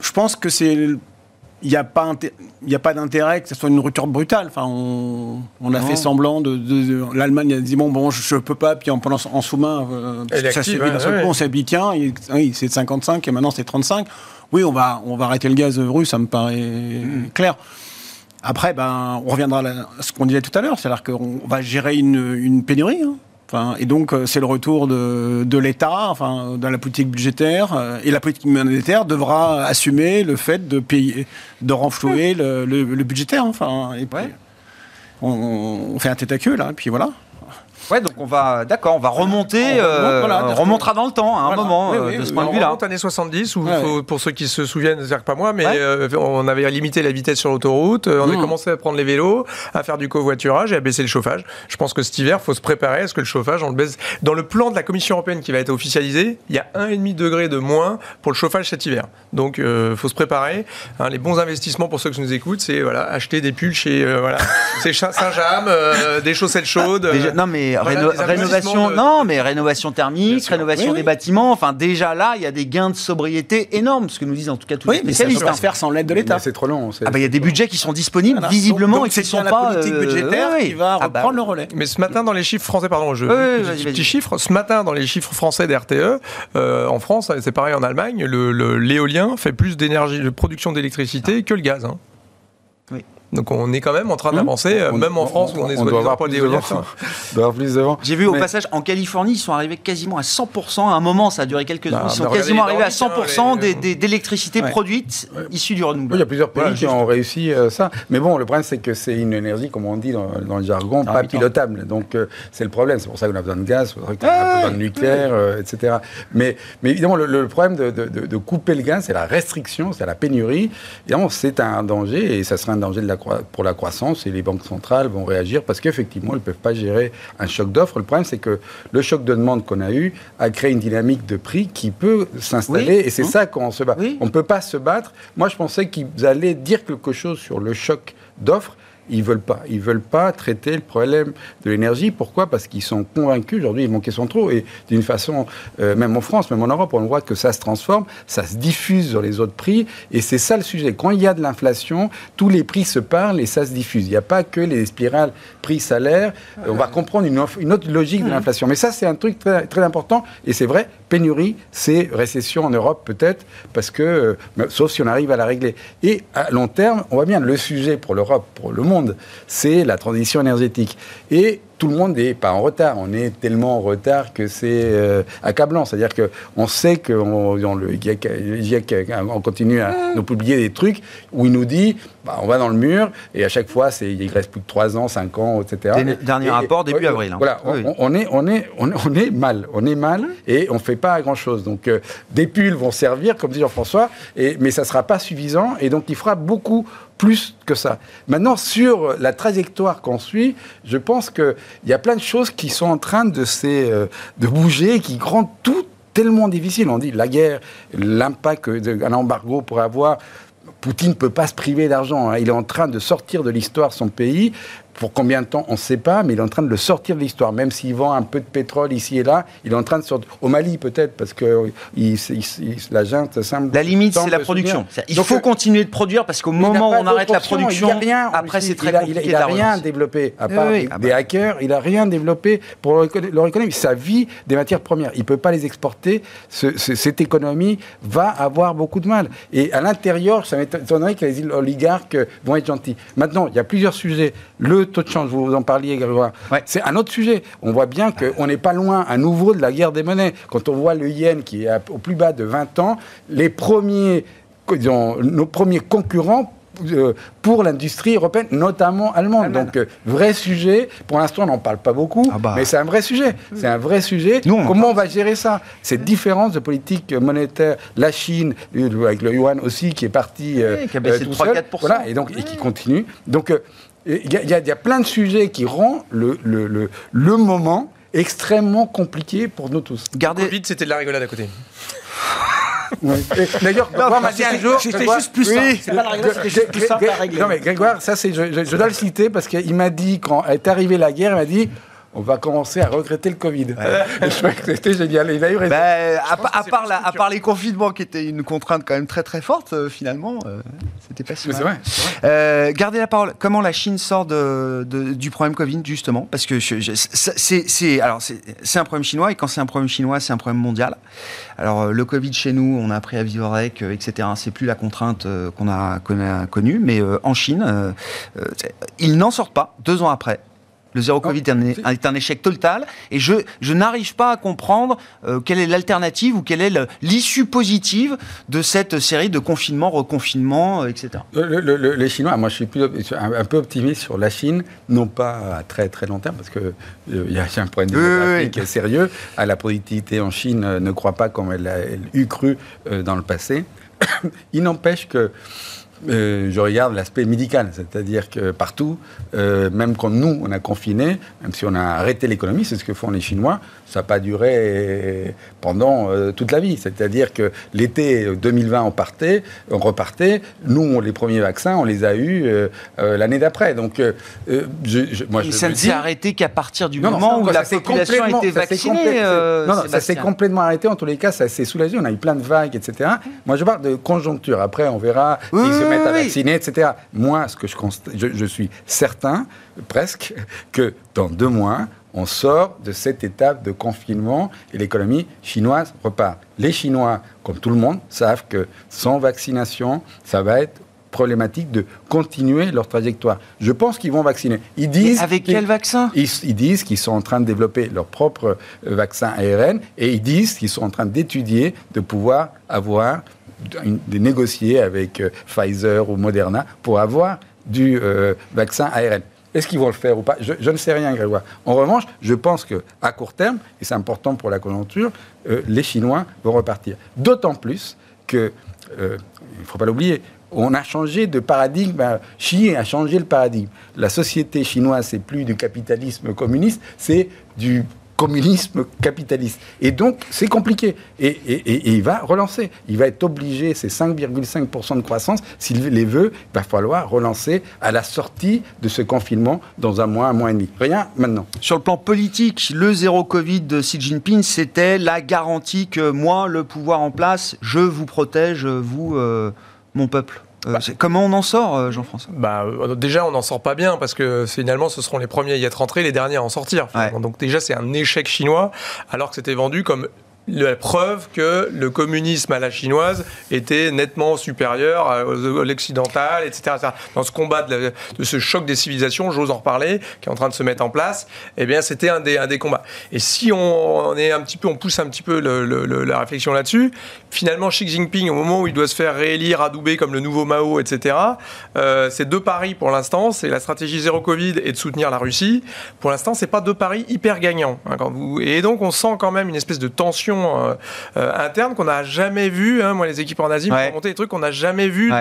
je pense que c'est il n'y a pas, a pas d'intérêt que ce soit une rupture brutale. Enfin, on, on a fait semblant de, l'Allemagne a dit bon bon je, ne peux pas puis en, en sous-main euh, ça s'est on s'est dit tiens oui, c'est 55 et maintenant c'est 35. Oui on va on va arrêter le gaz russe ça me paraît mm. clair. Après ben on reviendra à ce qu'on disait tout à l'heure c'est-à-dire qu'on va gérer une, une pénurie. Hein et donc, euh, c'est le retour de, de l'État, enfin, dans la politique budgétaire, euh, et la politique monétaire devra assumer le fait de payer, de renflouer le, le, budgétaire, enfin. Et puis, on, on, fait un tête à queue là, et puis voilà. Ouais, donc on va, d'accord, on va remonter, euh, on, remontera dans le temps, à un moment, euh, de ce point de vue-là. On remonte années 70, où, pour ceux qui se souviennent, c'est-à-dire pas moi, mais euh, on avait limité la vitesse sur l'autoroute, on avait mmh. commencé à prendre les vélos, à faire du covoiturage et à baisser le chauffage. Je pense que cet hiver, il faut se préparer à ce que le chauffage, on le baisse. Dans le plan de la Commission européenne qui va être officialisé, il y a 1,5 degré de moins pour le chauffage cet hiver. Donc, il faut se préparer. Hein, les bons investissements pour ceux qui nous écoutent, c'est voilà, acheter des pulls chez voilà, Saint-James, des chaussettes chaudes. non, mais rénovation, non, mais rénovation thermique, rénovation des bâtiments. Enfin, déjà là, il y a des gains de sobriété énormes, ce que nous disent en tout cas tous les spécialistes. ça peut se faire sans l'aide de l'État. C'est trop long. Ah bah il y a des budgets qui sont disponibles visiblement et qui sont la pas. politique euh, budgétaire qui va ah bah reprendre le relais. Mais ce matin dans les chiffres français, pardon, je petit chiffre. Ce matin dans les chiffres français d'RTE, euh, en France, c'est pareil en Allemagne, l'éolien fait plus d'énergie, de production d'électricité que le gaz. Hein. Donc on est quand même en train d'avancer, euh, même en France où on est on doit avoir plus J'ai vu au passage en Californie, ils sont arrivés quasiment à 100%. À un moment, ça a duré quelques bah, Ils sont quasiment arrivés à 100% d'électricité produite issue du renouvelable. il y a plusieurs pays qui ont réussi euh, ça. Mais bon, le problème, c'est que c'est une énergie, comme on dit dans, le jargon, pas pilotable. Donc euh, c'est le problème. C'est pour ça qu'on a besoin de gaz, qu'on a besoin de nucléaire, etc. Mais, mais évidemment, le, problème de, de, couper le gaz, c'est la restriction, c'est la pénurie. Évidemment, c'est un danger et ça sera un danger de la pour la croissance et les banques centrales vont réagir parce qu'effectivement, elles ne peuvent pas gérer un choc d'offres. Le problème, c'est que le choc de demande qu'on a eu a créé une dynamique de prix qui peut s'installer et c'est ça qu'on se bat. On ne peut pas se battre. Moi, je pensais qu'ils allaient dire quelque chose sur le choc d'offres ils veulent pas. Ils veulent pas traiter le problème de l'énergie. Pourquoi? Parce qu'ils sont convaincus aujourd'hui, ils manquent son trop. Et d'une façon, euh, même en France, même en Europe, on voit que ça se transforme, ça se diffuse sur les autres prix. Et c'est ça le sujet. Quand il y a de l'inflation, tous les prix se parlent et ça se diffuse. Il n'y a pas que les spirales prix-salaire. On va comprendre une, une autre logique de l'inflation. Mais ça, c'est un truc très, très important. Et c'est vrai, pénurie, c'est récession en Europe peut-être, parce que, euh, sauf si on arrive à la régler. Et à long terme, on voit bien, le sujet pour l'Europe, pour le monde, c'est la transition énergétique. Et tout le monde n'est pas en retard. On est tellement en retard que c'est euh, accablant. C'est-à-dire qu'on sait qu'on le GIEC, on continue à nous publier des trucs où il nous dit bah, on va dans le mur et à chaque fois, il reste plus de 3 ans, 5 ans, etc. Dernier rapport début avril. Hein. Voilà, on, est, on, est, on, est mal. On est mal et on ne fait pas grand-chose. Donc euh, des pulls vont servir, comme dit Jean-François, mais ça ne sera pas suffisant et donc il fera beaucoup plus que ça. Maintenant, sur la trajectoire qu'on suit, je pense qu'il y a plein de choses qui sont en train de, euh, de bouger, qui rendent tout tellement difficile. On dit la guerre, l'impact qu'un embargo pourrait avoir. Poutine ne peut pas se priver d'argent. Hein. Il est en train de sortir de l'histoire son pays. Pour combien de temps, on ne sait pas, mais il est en train de le sortir de l'histoire. Même s'il vend un peu de pétrole ici et là, il est en train de sortir. Au Mali, peut-être, parce que il, la junte semble. La limite, c'est la production. Il faut euh, continuer de produire parce qu'au moment où on arrête la production, après, c'est très compliqué. Il n'a rien développé, à part des, ah bah. hackers, il n'a rien développé pour leur économie. Sa vie des matières premières. Il ne peut pas les exporter. cette économie va avoir beaucoup de mal. Et à l'intérieur, ça m'étonnerait que les oligarques vont être gentils. Maintenant, il y a plusieurs sujets. Le taux de change, vous en parliez, Grégoire. C'est un autre sujet. On voit bien qu'on n'est pas loin à nouveau de la guerre des monnaies. Quand on voit le yen qui est au plus bas de 20 ans, les premiers, nos premiers concurrents euh, pour l'industrie européenne, notamment allemande. Donc, euh, vrai sujet. Pour l'instant, on n'en parle pas beaucoup, ah bah. mais c'est un vrai sujet. C'est un vrai sujet. Comment on va gérer ça? Cette différence de politique monétaire, la Chine, avec le yuan aussi, qui est parti. qui a baissé de 3-4%. Voilà, et, donc, et qui continue. Donc, il y, a plein de sujets qui rendent le, le, le, moment extrêmement compliqué pour nous tous. Gardez... Covid, c'était de la rigolade à côté. D'ailleurs, Grégoire m'a dit un jour. C'était juste plus ça. C'est pas la rigolade, c'était juste plus ça à régler. Non, mais Grégoire, ça, je, je, dois le citer parce qu'il m'a dit, quand est arrivée la guerre, il m'a dit on va commencer à regretter le Covid. je trouvais que c'était génial. Il a eu raison. Ben, à, part à, part les confinements qui étaient une contrainte quand même très très forte, euh, finalement, euh, c'était pas si mal. Euh, gardez la parole. Comment la Chine sort de, du problème Covid, justement? Parce que c'est alors c'est un problème chinois, et quand c'est un problème chinois, c'est un problème mondial. Alors, le Covid chez nous, on a appris à vivre avec, etc. C'est plus la contrainte qu'on a, a, connue, mais en Chine, ils n'en sortent pas deux ans après. Le zéro Covid est un, échec total et je, je n'arrive pas à comprendre euh, quelle est l'alternative ou quelle est l'issue positive de cette série de confinements, reconfinements, euh, etc. les Chinois, moi je suis plus, un, peu optimiste sur la Chine, non pas à très très long terme parce qu'il euh, y a un problème démographique sérieux. À la productivité en Chine ne croit pas comme elle a eu cru dans le passé. Il n'empêche que euh, je regarde l'aspect médical, c'est-à-dire que partout, euh, même quand nous, on a confiné, même si on a arrêté l'économie, c'est ce que font les Chinois, ça n'a pas duré pendant euh, toute la vie. C'est-à-dire que l'été 2020, on partait, on repartait. Nous, les premiers vaccins, on les a eus l'année d'après. Donc, je, moi, je ça ne s'est arrêté qu'à partir du moment où la population a été vaccinée. non, non, ça s'est complètement arrêté. En tous les cas, ça s'est soulagé. On a eu plein de vagues, etc. Moi, je parle de conjoncture. Après, on verra mettre à vacciner, etc. Moi, ce que je, je, suis certain, presque, que dans deux mois, on sort de cette étape de confinement et l'économie chinoise repart. Les Chinois, comme tout le monde, savent que sans vaccination, ça va être problématique de continuer leur trajectoire. Je pense qu'ils vont vacciner. Ils disent avec quel vaccin? Ils, ils, disent qu'ils sont en train de développer leur propre euh, vaccin ARN et ils disent qu'ils sont en train d'étudier de pouvoir avoir de négocier avec euh, Pfizer ou Moderna pour avoir du euh, vaccin ARN. Est-ce qu'ils vont le faire ou pas? Je, ne sais rien, Grégoire. En revanche, je pense qu'à court terme, et c'est important pour la conjoncture, euh, les Chinois vont repartir. D'autant plus que, il ne faut pas l'oublier, on a changé de paradigme. Xi a changé le paradigme. La société chinoise, c'est plus du capitalisme communiste, c'est du communisme capitaliste. Et donc, c'est compliqué. Et, il va relancer. Il va être obligé, ces 5,5% de croissance, s'il les veut, il va falloir relancer à la sortie de ce confinement dans un mois, un mois et demi. Rien maintenant. Sur le plan politique, le zéro Covid de Xi Jinping, c'était la garantie que moi, le pouvoir en place, je vous protège, vous, euh, mon peuple. Euh, bah. comment on en sort, euh, Jean-François? Bah, Déjà, on n'en sort pas bien parce que finalement, ce seront les premiers à y être rentrés, les derniers à en sortir. Donc déjà, c'est un échec chinois, alors que c'était vendu comme la preuve que le communisme à la chinoise était nettement supérieur à l'occidental, etc., Dans ce combat de, ce choc des civilisations, j'ose en reparler, qui est en train de se mettre en place, eh bien, c'était un des, combats. Et si on, est un petit peu, on pousse un petit peu la réflexion là-dessus, finalement, Xi Jinping, au moment où il doit se faire réélire, adouber comme le nouveau Mao, etc., euh, c'est deux paris pour l'instant, c'est la stratégie zéro Covid et de soutenir la Russie. Pour l'instant, c'est pas deux paris hyper gagnants. Hein. Et donc, on sent quand même une espèce de tension euh, euh, interne qu'on n'a jamais vu. Hein, moi, les équipes en Asie ouais. monté des trucs qu'on n'a jamais vu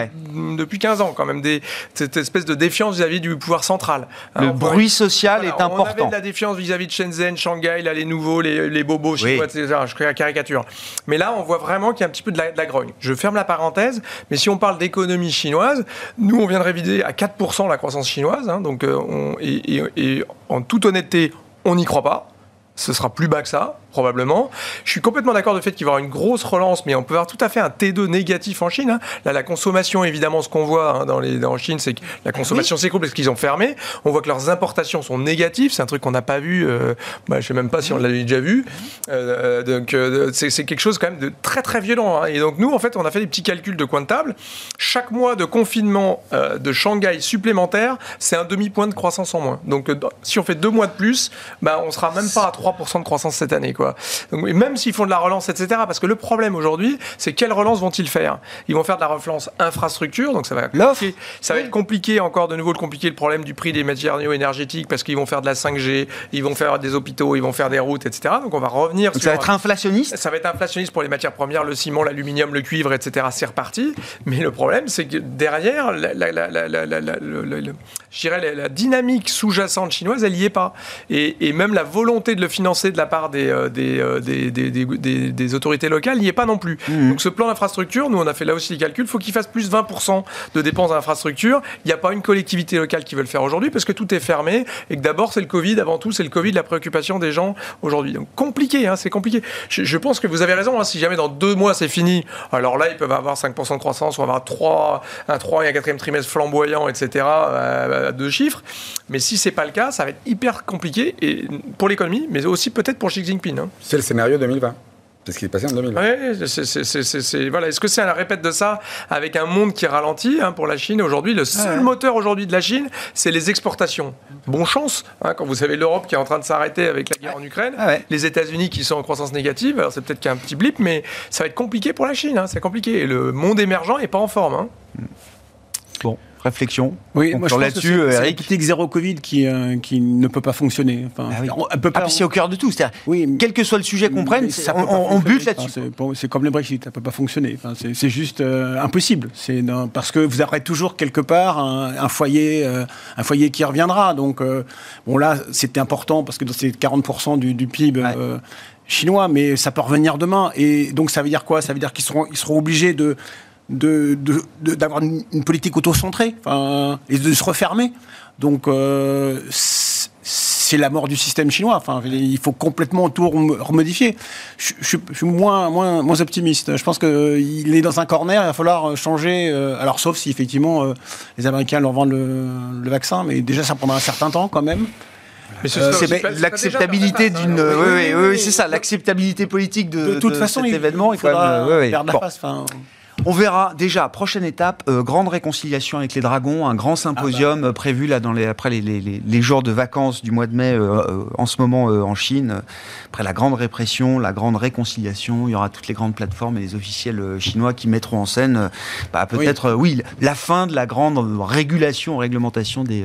depuis 15 ans, quand même. Des, cette espèce de défiance vis-à-vis du pouvoir central. Le bruit social est important. On avait de la défiance vis-à-vis de Shenzhen, Shanghai, là, les nouveaux, les, les bobos chinois, etc. Je crée la caricature. Mais là, on voit vraiment qu'il y a un petit peu de la, grogne. Je ferme la parenthèse, mais si on parle d'économie chinoise, nous, on vient de réviser à 4% la croissance chinoise. Hein, donc, euh, on, et en toute honnêteté, on n'y croit pas. Ce sera plus bas que ça probablement. Je suis complètement d'accord de fait qu'il va y avoir une grosse relance, mais on peut avoir tout à fait un T2 négatif en Chine. Hein. Là, la consommation, évidemment, ce qu'on voit hein, dans les, en Chine, c'est que la consommation s'écroule parce qu'ils ont fermé. On voit que leurs importations sont négatives. C'est un truc qu'on n'a pas vu. Euh, bah, je ne sais même pas si on l'avait déjà vu. Euh, donc, euh, c'est quelque chose quand même de très très violent. Hein. Et donc, nous, en fait, on a fait des petits calculs de coin de table. Chaque mois de confinement de Shanghai supplémentaire, c'est un demi-point de croissance en moins. Donc, si on fait deux mois de plus, bah, on sera même pas à 3% de croissance cette année. Quoi. Donc, même s'ils font de la relance, etc. Parce que le problème aujourd'hui, c'est quelle relance vont-ils faire? Ils vont faire de la relance infrastructure, donc ça va, ça va être compliqué encore de nouveau le compliquer le problème du prix des matériaux énergétiques parce qu'ils vont faire de la 5G, ils vont faire des hôpitaux, ils vont faire des routes, etc. Donc on va revenir. ça va être inflationniste? Ça va être inflationniste pour les matières premières, le ciment, l'aluminium, le cuivre, etc. C'est reparti. Mais le problème, c'est que derrière, la, la, dynamique sous-jacente chinoise, elle n'y est pas. Et, même la volonté de le financer de la part des, euh, euh, des, des, des, autorités locales n'y est pas non plus. Mmh. Donc ce plan d'infrastructure, nous on a fait là aussi les calculs, il faut qu'il fasse plus 20% de dépenses d'infrastructure. Il n'y a pas une collectivité locale qui veut le faire aujourd'hui parce que tout est fermé et que d'abord c'est le Covid, avant tout c'est le Covid, la préoccupation des gens aujourd'hui. Donc compliqué, hein, c'est compliqué. Je, pense que vous avez raison, hein, si jamais dans deux mois c'est fini, alors là ils peuvent avoir 5% de croissance, ou avoir 3, un 3 et un quatrième trimestre flamboyant, etc. À, deux chiffres. Mais si c'est pas le cas, ça va être hyper compliqué et pour l'économie, mais aussi peut-être pour Xi Jinping. Hein. C'est le scénario 2020. C'est ce qui est passé en 2020. Oui, voilà. Est-ce que c'est à la répète de ça avec un monde qui ralentit hein, pour la Chine aujourd'hui? Le seul moteur aujourd'hui de la Chine, c'est les exportations. Bon chance, hein, quand vous avez l'Europe qui est en train de s'arrêter avec la guerre en Ukraine, ah les États-Unis qui sont en croissance négative, alors c'est peut-être qu'il y a un petit blip, mais ça va être compliqué pour la Chine. Hein, c'est compliqué. Et le monde émergent n'est pas en forme. Bon réflexion Oui, moi je pense que c'est la politique zéro Covid qui, euh, qui ne peut pas fonctionner. Enfin, ah on, peut pas... Ah, c'est au cœur de tout. C'est-à-dire, oui, quel que soit le sujet qu'on prenne, on, on bute là-dessus. c'est comme le Brexit, ça ne peut pas fonctionner. Enfin, c'est juste euh, impossible. C'est parce que vous aurez toujours quelque part un, foyer, euh, un foyer qui reviendra. Donc, bon là, c'était important parce que c'est 40% du, du PIB. chinois, mais ça peut revenir demain. Et donc ça veut dire quoi? Ça veut dire qu'ils seront, ils seront obligés de, d'avoir une, politique auto-centrée enfin, et de se refermer. Donc, euh, c'est la mort du système chinois. Enfin, il faut complètement tout remodifier. Je, suis moins, moins, moins optimiste. Je pense qu'il est dans un corner, il va falloir changer. Euh, alors, sauf si effectivement euh, les Américains leur vendent le, le, vaccin, mais déjà ça prendra un certain temps quand même. c'est l'acceptabilité d'une. Oui, oui, oui, c'est ça, l'acceptabilité politique de, de, toute façon, cet événement. Il faudra perdre la face. On verra déjà, prochaine étape, euh, grande réconciliation avec les dragons, un grand symposium ah bah. euh, prévu là dans les, après les, les, les, jours de vacances du mois de mai euh, en ce moment en Chine. Après la grande répression, la grande réconciliation, il y aura toutes les grandes plateformes et les officiels chinois qui mettront en scène bah, peut-être, oui. la fin de la grande régulation, réglementation des,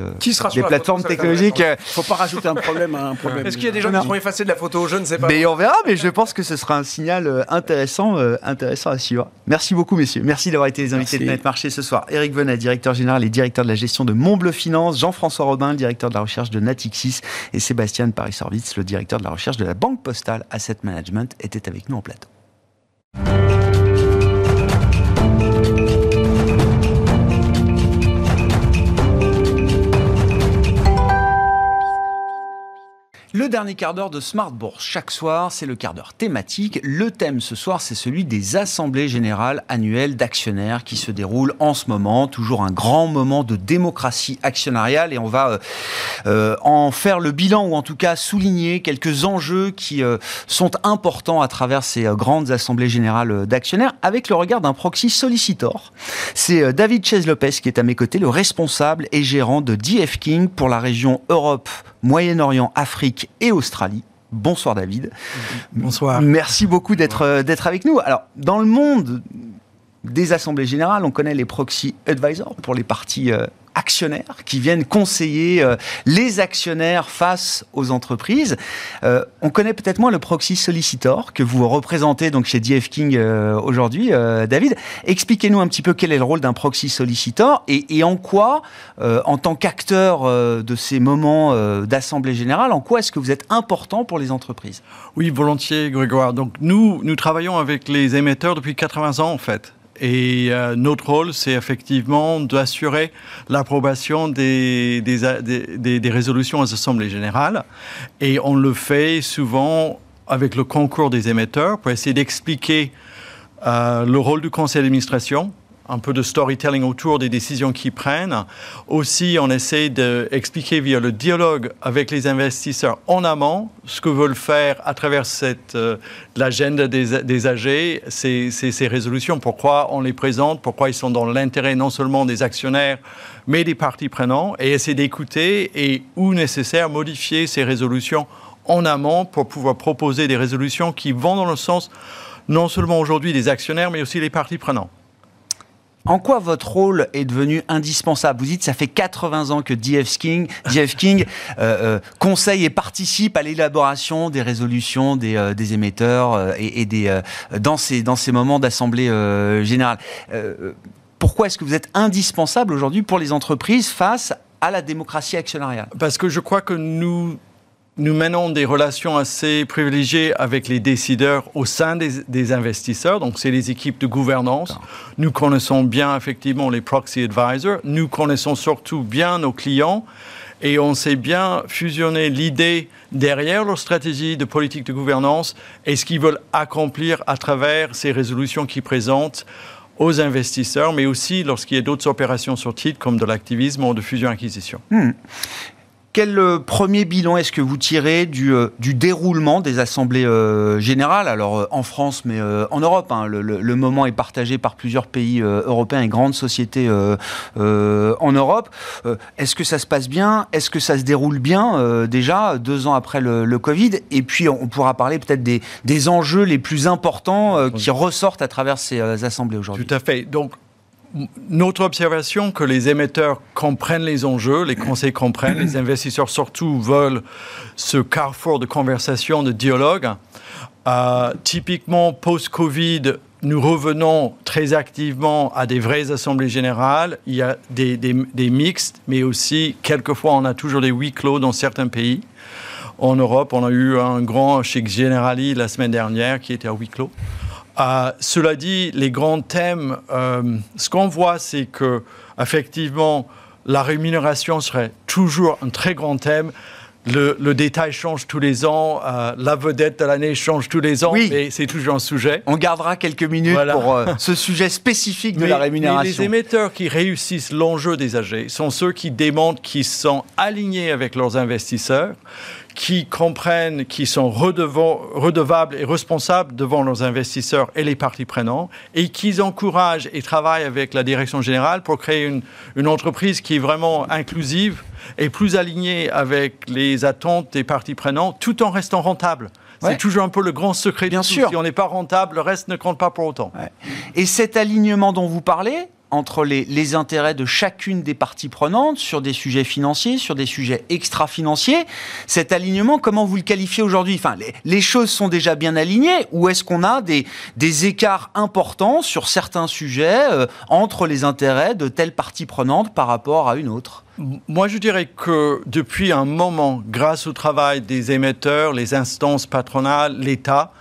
des plateformes technologiques. Il ne faut pas rajouter un problème à un problème. Est-ce qu'il y a des gens qui seront effacés de la photo? Je ne sais pas. Mais on verra, mais je pense que ce sera un signal intéressant, intéressant à suivre. Merci beaucoup, messieurs. Merci d'avoir été les invités de Net Marché ce soir. Eric Venet, directeur général et directeur de la gestion de Montbleu Finance, Jean-François Robin, directeur de la recherche de Natixis et Sébastien Paris Service, le directeur de la recherche de la Banque Postale Asset Management, étaient avec nous en plateau. Le dernier quart d'heure de Smart Bourse. Chaque soir, c'est le quart d'heure thématique. Le thème ce soir, c'est celui des assemblées générales annuelles d'actionnaires qui se déroulent en ce moment. Toujours un grand moment de démocratie actionnariale et on va euh, euh, en faire le bilan ou en tout cas souligner quelques enjeux qui euh, sont importants à travers ces grandes assemblées générales d'actionnaires avec le regard d'un proxy sollicitor. C'est David Ches-Lopez qui est à mes côtés, le responsable et gérant de DF King pour la région Europe Moyen-Orient, Afrique et Australie. Bonsoir David. Bonsoir. Merci beaucoup d'être euh, d'être avec nous. Alors, dans le monde des assemblées générales, on connaît les proxy advisors pour les partis euh, actionnaires qui viennent conseiller euh, les actionnaires face aux entreprises. Euh, on connaît peut-être moins le proxy solicitor que vous représentez donc chez DF King euh, aujourd'hui, David. Expliquez-nous un petit peu quel est le rôle d'un proxy solicitor et, en quoi, en tant qu'acteur de ces moments d'assemblée générale, en quoi est-ce que vous êtes important pour les entreprises? Oui, volontiers, Grégoire. Donc nous, travaillons avec les émetteurs depuis 80 ans en fait. Et notre rôle, c'est effectivement d'assurer l'approbation des, des, résolutions aux assemblées générales. Et on le fait souvent avec le concours des émetteurs pour essayer d'expliquer euh, le rôle du conseil d'administration un peu de storytelling autour des décisions qu'ils prennent. Aussi, on essaie d'expliquer via le dialogue avec les investisseurs en amont ce que veulent faire à travers euh, l'agenda des, des AG, ces, ces, résolutions, pourquoi on les présente, pourquoi ils sont dans l'intérêt non seulement des actionnaires, mais des parties prenantes, et essayer d'écouter et, où nécessaire, modifier ces résolutions en amont pour pouvoir proposer des résolutions qui vont dans le sens non seulement aujourd'hui des actionnaires, mais aussi des parties prenantes. En quoi votre rôle est devenu indispensable? Vous dites, ça fait 80 ans que DF King, DF King euh, euh, conseille et participe à l'élaboration des résolutions des, euh, des émetteurs et, des, dans, ces, dans ces moments d'assemblée générale. pourquoi est-ce que vous êtes indispensable aujourd'hui pour les entreprises face à la démocratie actionnariale? Parce que je crois que nous nous menons des relations assez privilégiées avec les décideurs au sein des, investisseurs, donc c'est les équipes de gouvernance. Nous connaissons bien effectivement les proxy advisors, nous connaissons surtout bien nos clients et on sait bien fusionner l'idée derrière leur stratégie de politique de gouvernance et ce qu'ils veulent accomplir à travers ces résolutions qu'ils présentent aux investisseurs, mais aussi lorsqu'il y a d'autres opérations sur titre comme de l'activisme ou de fusion-acquisition. Hmm. Quel euh, premier bilan est-ce que vous tirez du, euh, du déroulement des assemblées euh, générales? Alors en France, mais en Europe. Hein, le, le, moment est partagé par plusieurs pays européens et grandes sociétés en Europe. est-ce que ça se passe bien? Est-ce que ça se déroule bien déjà deux ans après le, le, Covid? Et puis on pourra parler peut-être des, des enjeux les plus importants qui ressortent à travers ces assemblées aujourd'hui. Tout à fait. Donc notre observation que les émetteurs comprennent les enjeux, les conseils comprennent, les investisseurs surtout veulent ce carrefour de conversation, de dialogue. Euh, typiquement, post-Covid, nous revenons très activement à des vraies assemblées générales. Il y a des, des, mixtes, mais aussi, quelquefois, on a toujours des huis clos dans certains pays. En Europe, on a eu un grand chez Generali la semaine dernière qui était à huis clos. Euh, cela dit, les grands thèmes, euh, ce qu'on voit, c'est que effectivement, la rémunération serait toujours un très grand thème. Le, détail change tous les ans, euh, la vedette de l'année change tous les ans, oui. mais c'est toujours un sujet. On gardera quelques minutes pour ce sujet spécifique de la rémunération. Mais les émetteurs qui réussissent l'enjeu des AG sont ceux qui démontrent qu'ils sont alignés avec leurs investisseurs, qui comprennent qu'ils sont redevables et responsables devant leurs investisseurs et les parties prenantes, et qu'ils encouragent et travaillent avec la direction générale pour créer une, une entreprise qui est vraiment inclusive et plus alignée avec les attentes des parties prenantes, tout en restant rentable. C'est toujours un peu le grand secret. Bien sûr. Si on n'est pas rentable, le reste ne compte pas pour autant. Et cet alignement dont vous parlez, entre les, intérêts de chacune des parties prenantes sur des sujets financiers, sur des sujets extra-financiers. Cet alignement, comment vous le qualifiez aujourd'hui? Enfin, les, choses sont déjà bien alignées. Ou est-ce qu'on a des, des, écarts importants sur certains sujets euh, entre les intérêts de telle partie prenante par rapport à une autre? Moi, je dirais que depuis un moment, grâce au travail des émetteurs, les instances patronales, l'État,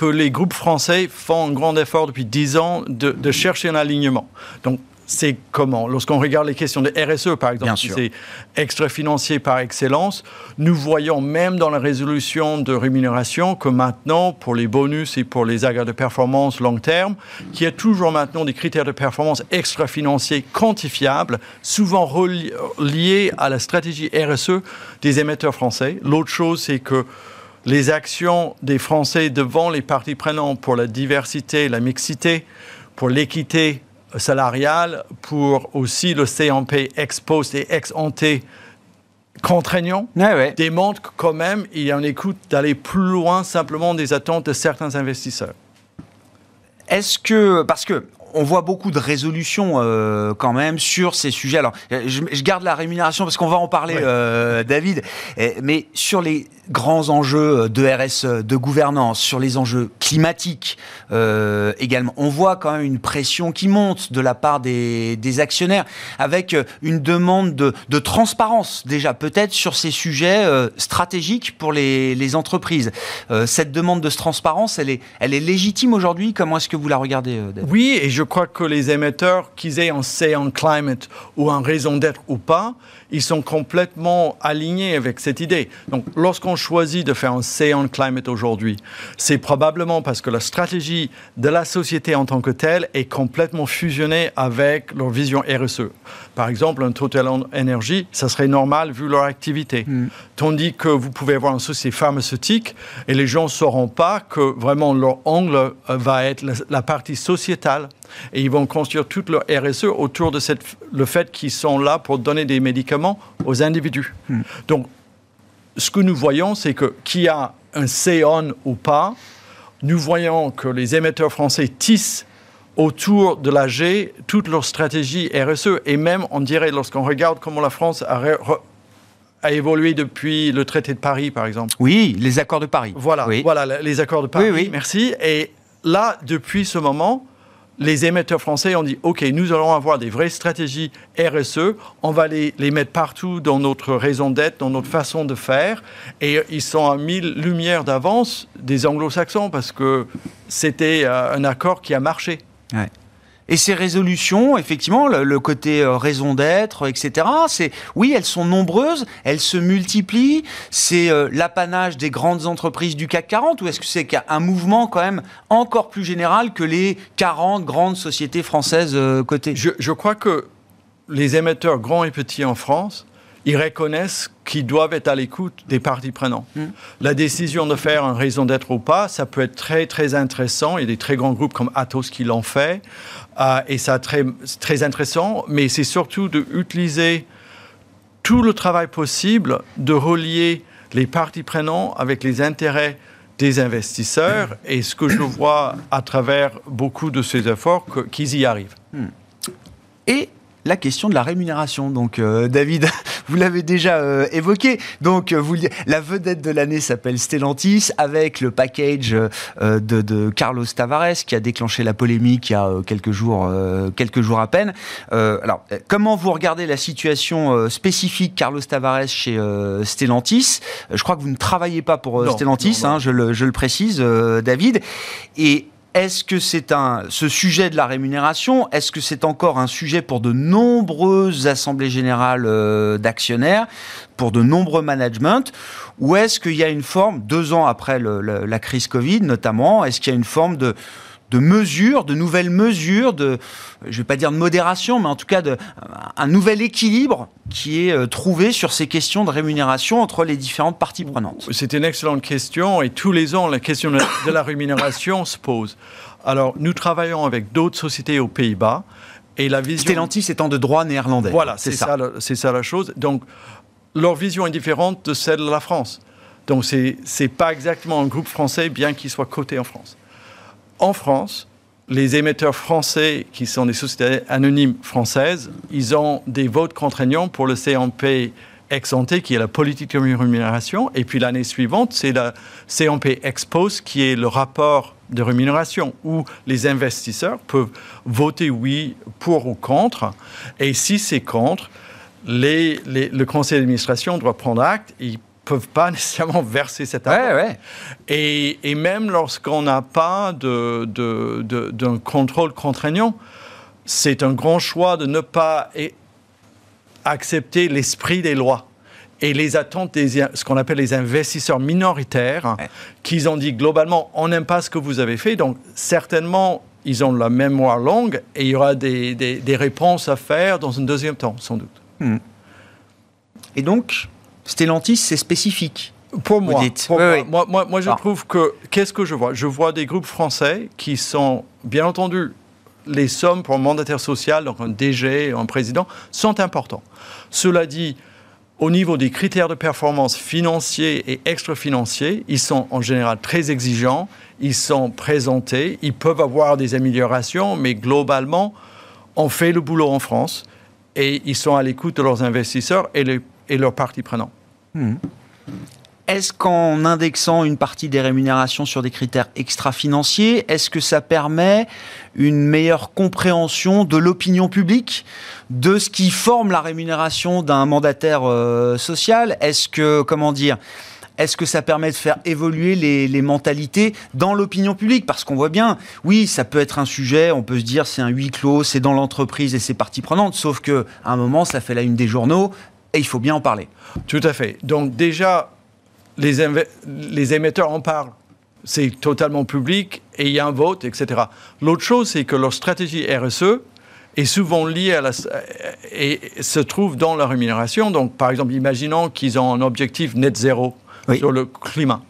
que les groupes français font un grand effort depuis dix ans de, de chercher un alignement. Donc, c'est comment? Lorsqu'on regarde les questions de RSE, par exemple, c'est extra-financier par excellence, nous voyons même dans la résolution de rémunération que maintenant, pour les bonus et pour les agrès de performance long terme, qu'il y a toujours maintenant des critères de performance extra-financiers quantifiables, souvent liés à la stratégie RSE des émetteurs français. L'autre chose, c'est que les actions des Français devant les parties prenantes pour la diversité, la mixité, pour l'équité salariale, pour aussi le CMP ex post et ex ante contraignant, ouais, ouais. démontre que quand même il y a une écoute d'aller plus loin simplement des attentes de certains investisseurs. Est-ce que, parce que on voit beaucoup de résolutions euh, quand même sur ces sujets. Alors, je, je garde la rémunération parce qu'on va en parler, ouais. euh, David. Mais sur les grands enjeux de RSE, de gouvernance, sur les enjeux climatiques euh, également, on voit quand même une pression qui monte de la part des, actionnaires, avec une demande de, transparence déjà peut-être sur ces sujets euh, stratégiques pour les, entreprises. Euh, cette demande de transparence, elle est, légitime aujourd'hui. Comment est-ce que vous la regardez, David? Oui, et je crois que les émetteurs, qu'ils aient un say on climate ou un raison d'être ou pas, ils sont complètement alignés avec cette idée. Donc, lorsqu'on choisit de faire un say on climate aujourd'hui, c'est probablement parce que la stratégie de la société en tant que telle est complètement fusionnée avec leur vision RSE. Par exemple, un Total Energy, ça serait normal vu leur activité. Mm. Tandis que vous pouvez avoir une société pharmaceutique et les gens ne sauront pas que vraiment leur angle va être la, la partie sociétale et ils vont construire toute leur RSE autour de cette, le fait qu'ils sont là pour donner des médicaments aux individus. Mm. Donc, ce que nous voyons, c'est que qu'il y a un C-on ou pas, nous voyons que les émetteurs français tissent autour de la G toute leur stratégie RSE. Et même, on dirait, lorsqu'on regarde comment la France a, a, évolué depuis le traité de Paris, par exemple. Oui, les accords de Paris. Voilà, oui. voilà les accords de Paris. Oui, oui. Merci. Et là, depuis ce moment, les émetteurs français ont dit OK, nous allons avoir des vraies stratégies RSE, on va les, les mettre partout dans notre raison d'être, dans notre façon de faire. Et ils sont à mille lumières d'avance des anglo-saxons parce que c'était euh, un accord qui a marché. Et ces résolutions, effectivement, le, côté euh, raison d'être, etc., c'est, oui, elles sont nombreuses, elles se multiplient, c'est euh, l'apanage des grandes entreprises du CAC 40, ou est-ce que c'est un mouvement quand même encore plus général que les 40 grandes sociétés françaises euh, cotées? Je crois que les émetteurs grands et petits en France, ils reconnaissent qu'ils doivent être à l'écoute des parties prenantes. Mm. La décision de faire un raison d'être ou pas, ça peut être très, très intéressant. Il y a des très grands groupes comme Atos qui l'ont fait. Euh, et ça, très, très intéressant. Mais c'est surtout d'utiliser tout le travail possible de relier les parties prenantes avec les intérêts des investisseurs. Et ce que je vois à travers beaucoup de ces efforts, qu'ils y arrivent. Mm. Et la question de la rémunération. Donc, euh, David, vous l'avez déjà euh, évoqué. Donc, euh, vous, la vedette de l'année s'appelle Stellantis, avec le package euh, de, de, Carlos Tavares qui a déclenché la polémique il y a quelques jours, quelques jours à peine. alors, comment vous regardez la situation spécifique Carlos Tavares chez Stellantis? Je crois que vous ne travaillez pas pour non, Stellantis, non, non. Hein, je, le, je, le, précise, David. Et est-ce que c'est un ce sujet de la rémunération Est-ce que c'est encore un sujet pour de nombreuses assemblées générales euh, d'actionnaires, pour de nombreux managements, ou est-ce qu'il y a une forme deux ans après la crise Covid notamment, est-ce qu'il y a une forme de de mesures, de nouvelles mesures, de, je ne vais pas dire de modération, mais en tout cas de, un nouvel équilibre qui est trouvé sur ces questions de rémunération entre les différentes parties prenantes C'est une excellente question et tous les ans, la question de la rémunération se pose. Alors, nous travaillons avec d'autres sociétés aux Pays-Bas et la vision... Stellantis étant de droit néerlandais. Voilà, c'est ça. ça, ça la chose. Donc, leur vision est différente de celle de la France. Donc, ce n'est pas exactement un groupe français, bien qu'il soit coté en France en France, les émetteurs français, qui sont des sociétés anonymes françaises, ils ont des votes contraignants pour le CMP ex ante, qui est la politique de rémunération, et puis l'année suivante, c'est la CMP ex post, qui est le rapport de rémunération, où les investisseurs peuvent voter oui, pour ou contre, et si c'est contre, le conseil d'administration doit prendre acte, et peuvent pas nécessairement verser cet argent. Et, et, même lorsqu'on n'a pas d'un de, de, contrôle contraignant, c'est un grand choix de ne pas accepter l'esprit des lois et les attentes des ce qu'on appelle les investisseurs minoritaires, qui ont dit globalement on n'aime pas ce que vous avez fait, donc certainement ils ont la mémoire longue et il y aura des, des, réponses à faire dans un deuxième temps, sans doute. Hmm. Et donc, Stellantis, c'est spécifique. Pour moi, moi, moi, moi, je ah. trouve que qu'est-ce que je vois? Je vois des groupes français qui sont, bien entendu, les sommes pour un mandataire social, donc un DG, un président, sont importants. Cela dit, au niveau des critères de performance financiers et extra-financiers, ils sont en général très exigeants, ils sont présentés, ils peuvent avoir des améliorations, mais globalement, on fait le boulot en France et ils sont à l'écoute de leurs investisseurs et, les, et leurs parties prenantes. Hmm. Est-ce qu'en indexant une partie des rémunérations sur des critères extra-financiers, est-ce que ça permet une meilleure compréhension de l'opinion publique, de ce qui forme la rémunération d'un mandataire euh, social? Est-ce que, comment dire, est-ce que ça permet de faire évoluer les, mentalités dans l'opinion publique? Parce qu'on voit bien, oui, ça peut être un sujet, on peut se dire c'est un huis clos, c'est dans l'entreprise et c'est partie prenante, sauf que à un moment, ça fait la une des journaux, et il faut bien en parler. Tout à fait. Donc déjà, les, les émetteurs en parlent. C'est totalement public et il y a un vote, etc. L'autre chose, c'est que leur stratégie RSE est souvent liée à la, et se trouve dans la rémunération. Donc, par exemple, imaginons qu'ils ont un objectif net zéro sur le climat.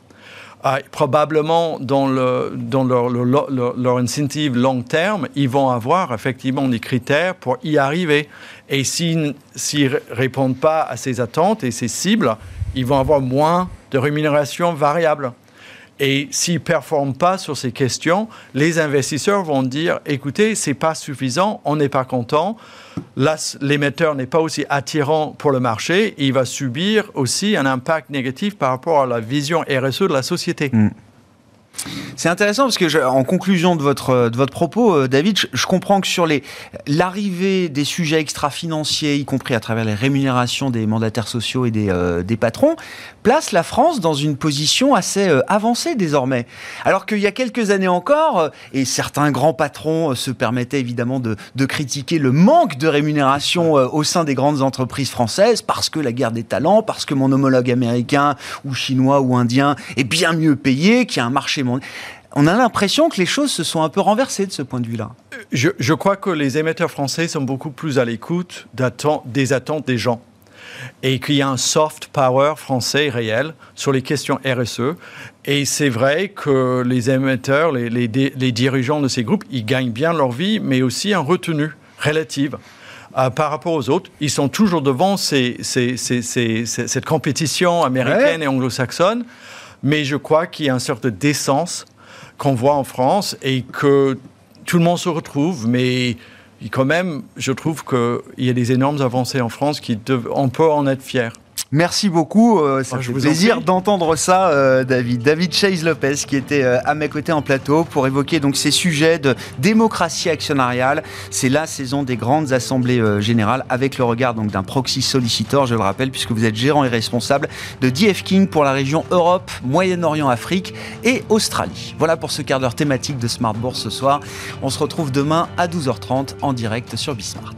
Ah, probablement, dans, le, dans leur, leur, leur, incentive long terme, ils vont avoir effectivement des critères pour y arriver. Et s'ils ne répondent pas à ces attentes et ces cibles, ils vont avoir moins de rémunération variable. Et s'ils ne performent pas sur ces questions, les investisseurs vont dire écoutez, ce n'est pas suffisant, on n'est pas content. L'émetteur n'est pas aussi attirant pour le marché, il va subir aussi un impact négatif par rapport à la vision RSE de la société. Mm. C'est intéressant parce que, en conclusion de votre, propos, euh, David, je, comprends que sur l'arrivée des sujets extra-financiers, y compris à travers les rémunérations des mandataires sociaux et des, euh, des patrons, place la France dans une position assez euh, avancée désormais. Alors qu'il y a quelques années encore, et certains grands patrons se permettaient évidemment de, critiquer le manque de rémunération au sein des grandes entreprises françaises parce que la guerre des talents, parce que mon homologue américain ou chinois ou indien est bien mieux payé, qu'il y a un marché on a l'impression que les choses se sont un peu renversées de ce point de vue-là. Je, crois que les émetteurs français sont beaucoup plus à l'écoute des attentes des gens et qu'il y a un soft power français réel sur les questions RSE. Et c'est vrai que les émetteurs, les, dirigeants de ces groupes, ils gagnent bien leur vie, mais aussi en retenue relative. Euh, par rapport aux autres, ils sont toujours devant cette compétition américaine et anglo-saxonne mais je crois qu'il y a une sorte de décence qu'on voit en France et que tout le monde se retrouve, mais quand même, je trouve qu'il y a des énormes avancées en France qui on peut en être fier. Merci beaucoup. Euh, ça oh, plaisir d'entendre ça, euh, David. David Chase Lopez, qui était euh, à mes côtés en plateau pour évoquer donc ces sujets de démocratie actionnariale. C'est la saison des grandes assemblées générales avec le regard donc d'un proxy solicitor, je le rappelle, puisque vous êtes gérant et responsable de DF King pour la région Europe, Moyen-Orient, Afrique et Australie. Voilà pour ce quart d'heure thématique de Smart Bourse ce soir. On se retrouve demain à 12h30 en direct sur Bismart.